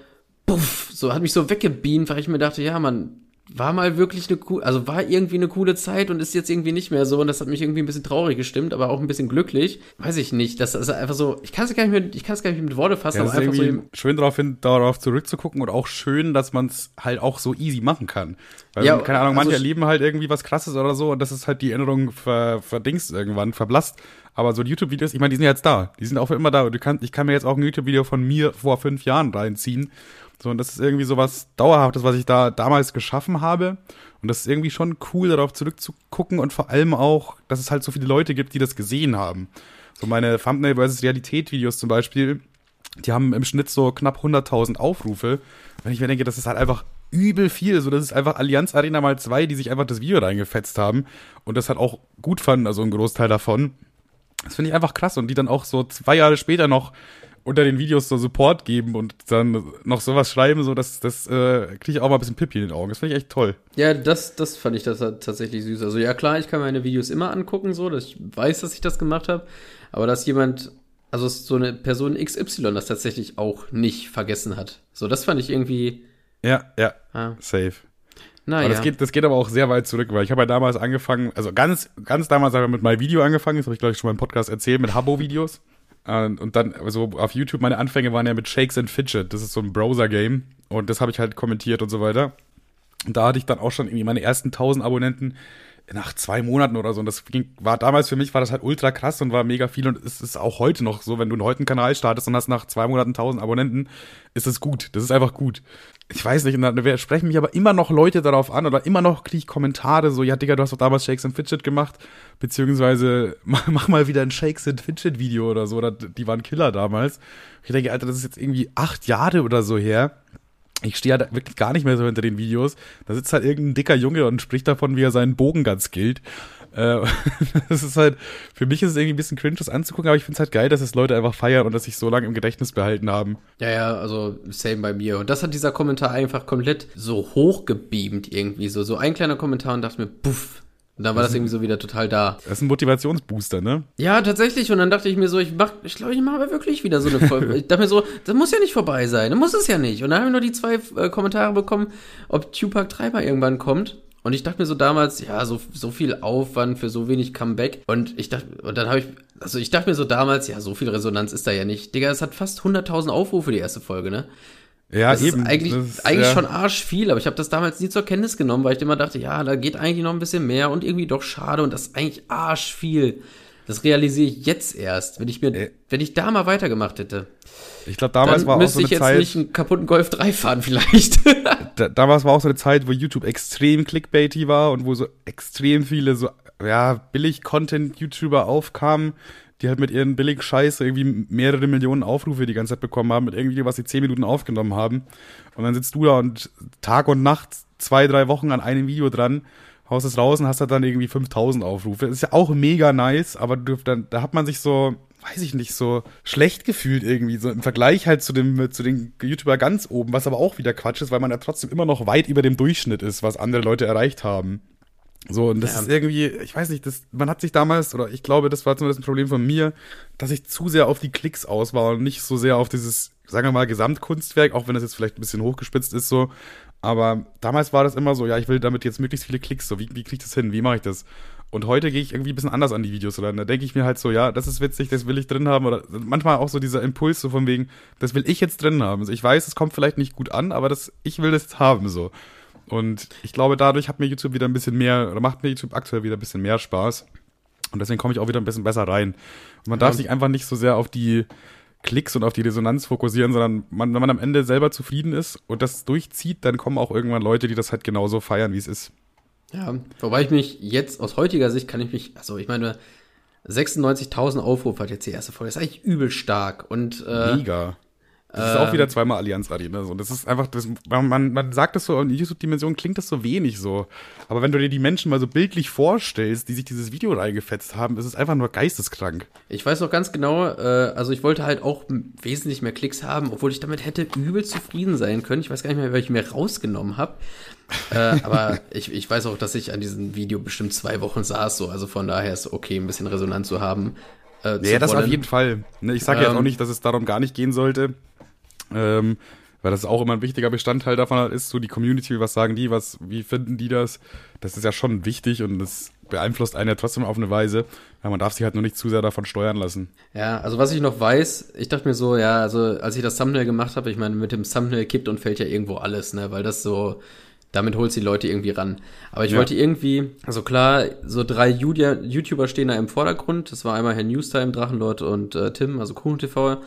puff, so hat mich so weggebeamt, weil ich mir dachte, ja, man, war mal wirklich eine coole, also war irgendwie eine coole Zeit und ist jetzt irgendwie nicht mehr so und das hat mich irgendwie ein bisschen traurig gestimmt, aber auch ein bisschen glücklich. Weiß ich nicht, das ist einfach so, ich kann es gar nicht mehr, ich kann es gar nicht mit Worte fassen, Ja, aber einfach so, schön darauf, hin, darauf zurückzugucken und auch schön, dass man es halt auch so easy machen kann. Weil, Ja, keine Ahnung, also manche sch- erleben halt irgendwie was krasses oder so und das ist halt die Erinnerung ver, verdingst irgendwann, verblasst. Aber so YouTube-Videos, ich meine, die sind jetzt da. Die sind auch für immer da. Du kannst, ich kann mir jetzt auch ein YouTube-Video von mir vor fünf Jahren reinziehen. So, und das ist irgendwie so was Dauerhaftes, was ich da damals geschaffen habe. Und das ist irgendwie schon cool, darauf zurückzugucken und vor allem auch, dass es halt so viele Leute gibt, die das gesehen haben. So meine Thumbnail versus Realität-Videos zum Beispiel, die haben im Schnitt so knapp 100.000 Aufrufe. Wenn ich mir denke, das ist halt einfach übel viel. So, das ist einfach Allianz Arena mal zwei, die sich einfach das Video reingefetzt haben und das halt auch gut fanden, also ein Großteil davon. Das finde ich einfach krass und die dann auch so zwei Jahre später noch unter den Videos so Support geben und dann noch sowas schreiben, so das, das äh, kriege ich auch mal ein bisschen Pippi in den Augen. Das finde ich echt toll. Ja, das, das fand ich das tatsächlich süß. Also ja klar, ich kann meine Videos immer angucken, so, dass ich weiß, dass ich das gemacht habe, aber dass jemand, also so eine Person XY das tatsächlich auch nicht vergessen hat. So, das fand ich irgendwie. Ja, ja, ah. safe. Naja. Aber das geht, das geht aber auch sehr weit zurück, weil ich habe ja damals angefangen, also ganz, ganz damals habe ich mit meinem Video angefangen, das habe ich glaube ich schon mal im Podcast erzählt, mit Habbo-Videos. Und dann, also auf YouTube, meine Anfänge waren ja mit Shakes and Fidget, das ist so ein Browser-Game. Und das habe ich halt kommentiert und so weiter. Und da hatte ich dann auch schon irgendwie meine ersten 1000 Abonnenten nach zwei Monaten oder so. Und das ging, war damals für mich, war das halt ultra krass und war mega viel. Und es ist auch heute noch so, wenn du einen Kanal startest und hast nach zwei Monaten 1000 Abonnenten, ist es gut. Das ist einfach gut ich weiß nicht, und dann sprechen mich aber immer noch Leute darauf an oder immer noch kriege ich Kommentare so, ja Digga, du hast doch damals Shakes and Fidget gemacht, beziehungsweise mach, mach mal wieder ein Shakes and Fidget Video oder so, oder die waren Killer damals. Ich denke, Alter, das ist jetzt irgendwie acht Jahre oder so her. Ich stehe halt wirklich gar nicht mehr so hinter den Videos. Da sitzt halt irgendein dicker Junge und spricht davon, wie er seinen Bogen ganz gilt. Äh, das ist halt, für mich ist es irgendwie ein bisschen cringe, das anzugucken, aber ich finde es halt geil, dass es Leute einfach feiern und dass sich so lange im Gedächtnis behalten haben. Ja, ja, also same bei mir. Und das hat dieser Kommentar einfach komplett so hochgebeamt irgendwie. So, so ein kleiner Kommentar und dachte mir, puff, und dann war das, das irgendwie so wieder total da. Das ist ein Motivationsbooster, ne? Ja, tatsächlich. Und dann dachte ich mir so, ich mach, ich glaube, ich mache aber wirklich wieder so eine Folge. ich dachte mir so, das muss ja nicht vorbei sein. Das muss es ja nicht. Und dann habe ich nur die zwei äh, Kommentare bekommen, ob Tupac 3 mal irgendwann kommt. Und ich dachte mir so damals, ja, so, so viel Aufwand für so wenig Comeback. Und ich dachte, und dann habe ich, also ich dachte mir so damals, ja, so viel Resonanz ist da ja nicht. Digga, es hat fast 100.000 Aufrufe, die erste Folge, ne? Ja, das eben. Ist eigentlich ist, eigentlich ja. schon arsch viel, aber ich habe das damals nie zur Kenntnis genommen, weil ich immer dachte, ja, da geht eigentlich noch ein bisschen mehr und irgendwie doch schade und das ist eigentlich arsch viel. Das realisiere ich jetzt erst, wenn ich mir, äh. wenn ich da mal weitergemacht hätte. Ich glaube, damals war auch so eine ich jetzt Zeit. nicht einen kaputten Golf 3 fahren, vielleicht. da, damals war auch so eine Zeit, wo YouTube extrem clickbaity war und wo so extrem viele so, ja, Billig-Content-YouTuber aufkamen, die halt mit ihren billig Scheiß irgendwie mehrere Millionen Aufrufe die ganze Zeit bekommen haben, mit irgendwie, was sie zehn Minuten aufgenommen haben. Und dann sitzt du da und Tag und Nacht zwei, drei Wochen an einem Video dran haust es raus und hast halt dann irgendwie 5000 Aufrufe. Das ist ja auch mega nice, aber dann, da hat man sich so, weiß ich nicht, so schlecht gefühlt irgendwie, so im Vergleich halt zu dem, zu den YouTuber ganz oben, was aber auch wieder Quatsch ist, weil man ja trotzdem immer noch weit über dem Durchschnitt ist, was andere Leute erreicht haben. So, und das ja. ist irgendwie, ich weiß nicht, das, man hat sich damals, oder ich glaube, das war zumindest ein Problem von mir, dass ich zu sehr auf die Klicks aus war und nicht so sehr auf dieses, sagen wir mal, Gesamtkunstwerk, auch wenn das jetzt vielleicht ein bisschen hochgespitzt ist, so, aber damals war das immer so, ja, ich will damit jetzt möglichst viele Klicks, so, wie, wie kriege ich das hin, wie mache ich das? Und heute gehe ich irgendwie ein bisschen anders an die Videos ran. Da denke ich mir halt so, ja, das ist witzig, das will ich drin haben. Oder manchmal auch so dieser Impuls so von wegen, das will ich jetzt drin haben. Also ich weiß, es kommt vielleicht nicht gut an, aber das, ich will das haben so. Und ich glaube, dadurch hat mir YouTube wieder ein bisschen mehr, oder macht mir YouTube aktuell wieder ein bisschen mehr Spaß. Und deswegen komme ich auch wieder ein bisschen besser rein. Und man darf sich einfach nicht so sehr auf die, Klicks und auf die Resonanz fokussieren, sondern man, wenn man am Ende selber zufrieden ist und das durchzieht, dann kommen auch irgendwann Leute, die das halt genauso feiern, wie es ist. Ja, wobei ich mich jetzt aus heutiger Sicht kann ich mich, also ich meine, 96.000 Aufrufe hat jetzt die erste Folge, das ist eigentlich übel stark und äh, Mega. Das ist auch wieder ähm. zweimal Allianz Arena. So. Das ist einfach, das, man, man sagt das so, in YouTube-Dimension klingt das so wenig so. Aber wenn du dir die Menschen mal so bildlich vorstellst, die sich dieses Video reingefetzt haben, ist es einfach nur geisteskrank. Ich weiß noch ganz genau, äh, also ich wollte halt auch wesentlich mehr Klicks haben, obwohl ich damit hätte übel zufrieden sein können. Ich weiß gar nicht mehr, weil ich mir rausgenommen habe. äh, aber ich, ich weiß auch, dass ich an diesem Video bestimmt zwei Wochen saß, so. Also von daher ist okay, ein bisschen Resonanz zu haben. Äh, ja, das wollen. auf jeden Fall. Ne, ich sage ähm, jetzt auch nicht, dass es darum gar nicht gehen sollte. Ähm, weil das auch immer ein wichtiger Bestandteil davon halt ist, so die Community, was sagen die, was, wie finden die das? Das ist ja schon wichtig und das beeinflusst einen ja trotzdem auf eine Weise. Ja, man darf sich halt nur nicht zu sehr davon steuern lassen. Ja, also was ich noch weiß, ich dachte mir so, ja, also als ich das Thumbnail gemacht habe, ich meine, mit dem Thumbnail kippt und fällt ja irgendwo alles, ne, weil das so damit holst die Leute irgendwie ran. Aber ich Ja. wollte irgendwie, also klar, so drei YouTuber stehen da im Vordergrund. Das war einmal Herr Newstime, Drachenlord und äh, Tim, also Kuchen TV.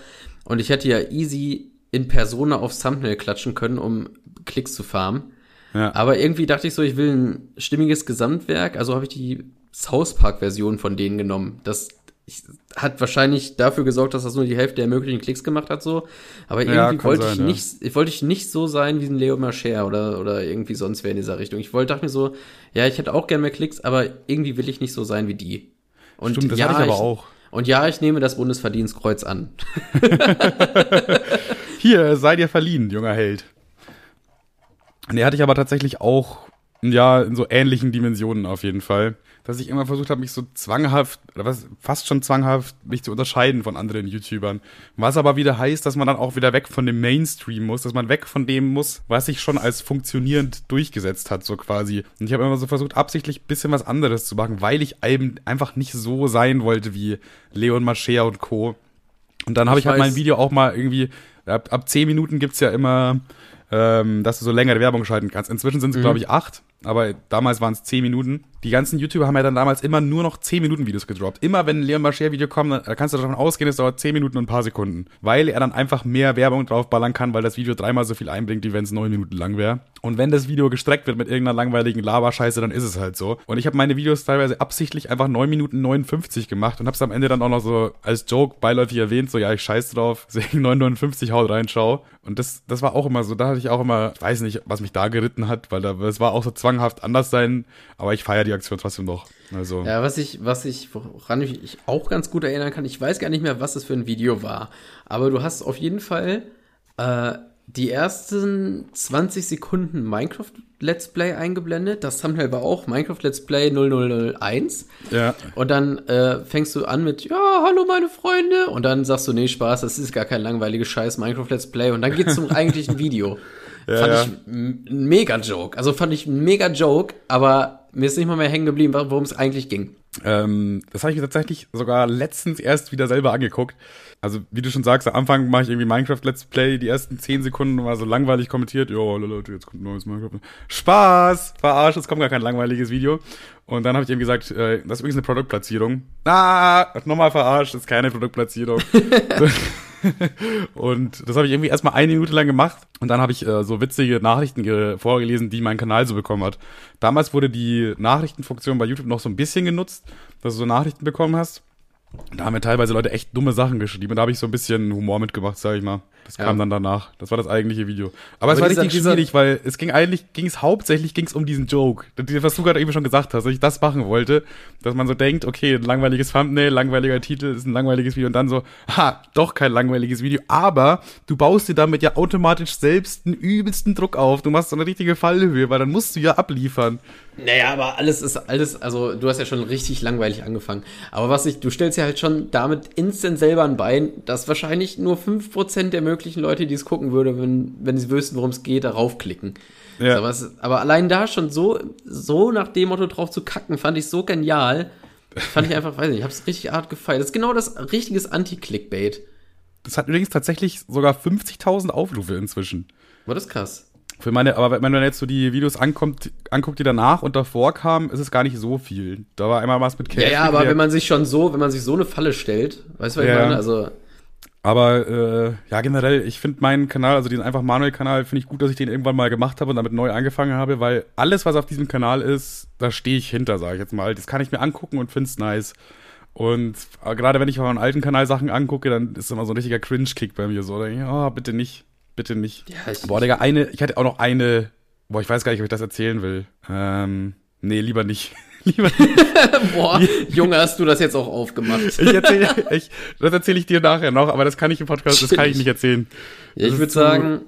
Und ich hätte ja easy in Persona aufs Thumbnail klatschen können, um Klicks zu farmen. Ja. Aber irgendwie dachte ich so, ich will ein stimmiges Gesamtwerk, also habe ich die South Park-Version von denen genommen. Das ich, hat wahrscheinlich dafür gesorgt, dass das nur die Hälfte der möglichen Klicks gemacht hat, so. Aber Ja, irgendwie kann wollte sein, ich ja. nicht, ich wollte ich nicht so sein wie ein Leo Marcher oder, oder irgendwie sonst wer in dieser Richtung. Ich wollte, dachte mir so, ja, ich hätte auch gern mehr Klicks, aber irgendwie will ich nicht so sein wie die. Und Stimmt, das ja, hatte ich aber auch. Und ja, ich nehme das Bundesverdienstkreuz an. Hier, sei dir verliehen, junger Held. Nee, hatte ich aber tatsächlich auch, ja, in so ähnlichen Dimensionen auf jeden Fall. Dass ich immer versucht habe, mich so zwanghaft, oder was, fast schon zwanghaft, mich zu unterscheiden von anderen YouTubern. Was aber wieder heißt, dass man dann auch wieder weg von dem Mainstream muss, dass man weg von dem muss, was sich schon als funktionierend durchgesetzt hat, so quasi. Und ich habe immer so versucht, absichtlich bisschen was anderes zu machen, weil ich eben einfach nicht so sein wollte wie Leon Mascher und Co. Und dann habe ich, Ich halt mein Video auch mal irgendwie, ab, ab 10 Minuten gibt's ja immer, ähm, dass du so längere Werbung schalten kannst. Inzwischen sind es, Mhm. glaube ich, acht, aber damals waren es 10 Minuten. Die ganzen YouTuber haben ja dann damals immer nur noch 10 Minuten Videos gedroppt. Immer wenn ein Leon Mascher Video kommt, dann da kannst du davon ausgehen, es dauert 10 Minuten und ein paar Sekunden. Weil er dann einfach mehr Werbung draufballern kann, weil das Video dreimal so viel einbringt, wie wenn es 9 Minuten lang wäre. Und wenn das Video gestreckt wird mit irgendeiner langweiligen Laberscheiße, dann ist es halt so. Und ich habe meine Videos teilweise absichtlich einfach 9 Minuten 59 gemacht und habe es am Ende dann auch noch so als Joke beiläufig erwähnt, so ja, ich scheiß drauf, deswegen 9,59 haut rein, schau. Und das, das war auch immer so, da hatte ich auch immer, ich weiß nicht, was mich da geritten hat, weil da, es war auch so zwanghaft anders sein, aber ich feiere die Aktion trotzdem noch. Also, Ja, was ich, was ich, woran ich mich auch ganz gut erinnern kann, ich weiß gar nicht mehr, was das für ein Video war, aber du hast auf jeden Fall äh, die ersten 20 Sekunden Minecraft Let's Play eingeblendet. Das Thumbnail war auch Minecraft Let's Play 0001. ja. Und dann äh, fängst du an mit, ja, hallo meine Freunde. Und dann sagst du, nee, Spaß, das ist gar kein langweiliges Scheiß Minecraft Let's Play. Und dann geht's zum eigentlichen Video. Ja, fand ja. ich ein mega Joke. Also fand ich ein mega Joke, aber mir ist nicht mal mehr hängen geblieben, worum es eigentlich ging. Ähm, das habe ich mir tatsächlich sogar letztens erst wieder selber angeguckt. Also, wie du schon sagst, am Anfang mache ich irgendwie Minecraft Let's Play, die ersten 10 Sekunden war so langweilig kommentiert. Jo, Leute, jetzt kommt ein neues Minecraft. Spaß! Verarscht, es kommt gar kein langweiliges Video. Und dann habe ich eben gesagt, äh, das ist übrigens eine Produktplatzierung. Ah, nochmal verarscht, das ist keine Produktplatzierung. und das habe ich irgendwie erstmal eine Minute lang gemacht und dann habe ich äh, so witzige Nachrichten ge- vorgelesen, die mein Kanal so bekommen hat. Damals wurde die Nachrichtenfunktion bei YouTube noch so ein bisschen genutzt, dass du so Nachrichten bekommen hast. Da haben mir teilweise Leute echt dumme Sachen geschrieben und da habe ich so ein bisschen Humor mitgemacht, sag ich mal. Das Ja. kam dann danach. Das war das eigentliche Video. Aber, Aber es war richtig schwierig, weil es ging eigentlich, ging es hauptsächlich ging's um diesen Joke. Was du gerade eben schon gesagt hast, dass ich das machen wollte, dass man so denkt, okay, ein langweiliges Thumbnail, langweiliger Titel ist ein langweiliges Video und dann so, ha, doch kein langweiliges Video, aber du baust dir damit ja automatisch selbst einen übelsten Druck auf. Du machst so eine richtige Fallhöhe, weil dann musst du ja abliefern. Naja, aber alles ist alles, also du hast ja schon richtig langweilig angefangen. Aber was ich, du stellst ja halt schon damit instant selber ein Bein, dass wahrscheinlich nur 5% der möglichen Leute, die es gucken würde, wenn, wenn sie wüssten, worum es geht, darauf klicken. Ja. Aber, es, aber allein da schon so, so nach dem Motto drauf zu kacken, fand ich so genial. Fand ich einfach, weiß nicht, ich hab's richtig hart gefeiert. Das ist genau das richtiges Anti-Clickbait. Das hat übrigens tatsächlich sogar 50.000 Aufrufe inzwischen. War das krass. Für meine, aber wenn man jetzt so die Videos ankommt, anguckt, die danach und davor kamen, ist es gar nicht so viel. Da war einmal was mit Ja, ja, aber wenn man sich schon so, wenn man sich so eine Falle stellt, weißt du, was Ja. ich meine? Also, Aber äh, ja, generell, ich finde meinen Kanal, also diesen einfach Manuel-Kanal, finde ich gut, dass ich den irgendwann mal gemacht habe und damit neu angefangen habe, weil alles, was auf diesem Kanal ist, da stehe ich hinter, sage ich jetzt mal. Das kann ich mir angucken und finde es nice. Und äh, gerade wenn ich auf einen alten Kanal Sachen angucke, dann ist immer so ein richtiger Cringe-Kick bei mir so. Da ich, oh, bitte nicht, bitte nicht. ja, ich, Boah, Digga, eine, ich hatte auch noch eine, boah, ich weiß gar nicht, ob ich das erzählen will. Ähm, nee, lieber nicht. lieber boah, Junge, hast du das jetzt auch aufgemacht? Ich erzähl, ich, das erzähle ich dir nachher noch, aber das kann ich im Podcast, das kann ich nicht erzählen. Ja, ich würde sagen,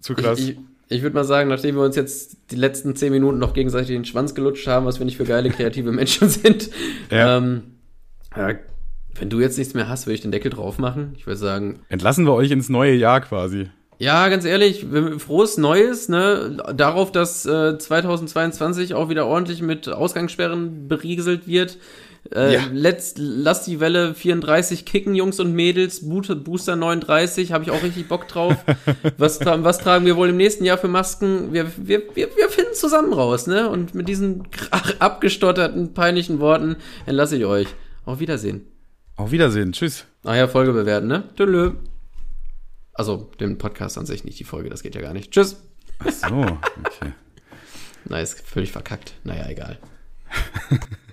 Zu krass. ich, ich, ich würde mal sagen, nachdem wir uns jetzt die letzten zehn Minuten noch gegenseitig den Schwanz gelutscht haben, was wir nicht für geile kreative Menschen sind, Ja. ähm, ja, wenn du jetzt nichts mehr hast, würde ich den Deckel drauf machen. Ich würde sagen, Entlassen wir euch ins neue Jahr quasi. Ja, ganz ehrlich, frohes Neues, ne? Darauf, dass äh, 2022 auch wieder ordentlich mit Ausgangssperren berieselt wird. Äh, Ja. letzt, lass die Welle 34 kicken, Jungs und Mädels. Booster 39, habe ich auch richtig Bock drauf. was, was tragen wir wohl im nächsten Jahr für Masken? Wir, wir, wir, wir finden zusammen raus, ne? Und mit diesen abgestotterten, peinlichen Worten entlasse ich euch. Auf Wiedersehen. Auf Wiedersehen. Tschüss. Ah ja, Folge bewerten, ne? Tschüss. Also, den Podcast an sich, nicht die Folge, das geht ja gar nicht. Tschüss. Ach so, okay. Nice, völlig verkackt. Naja, egal.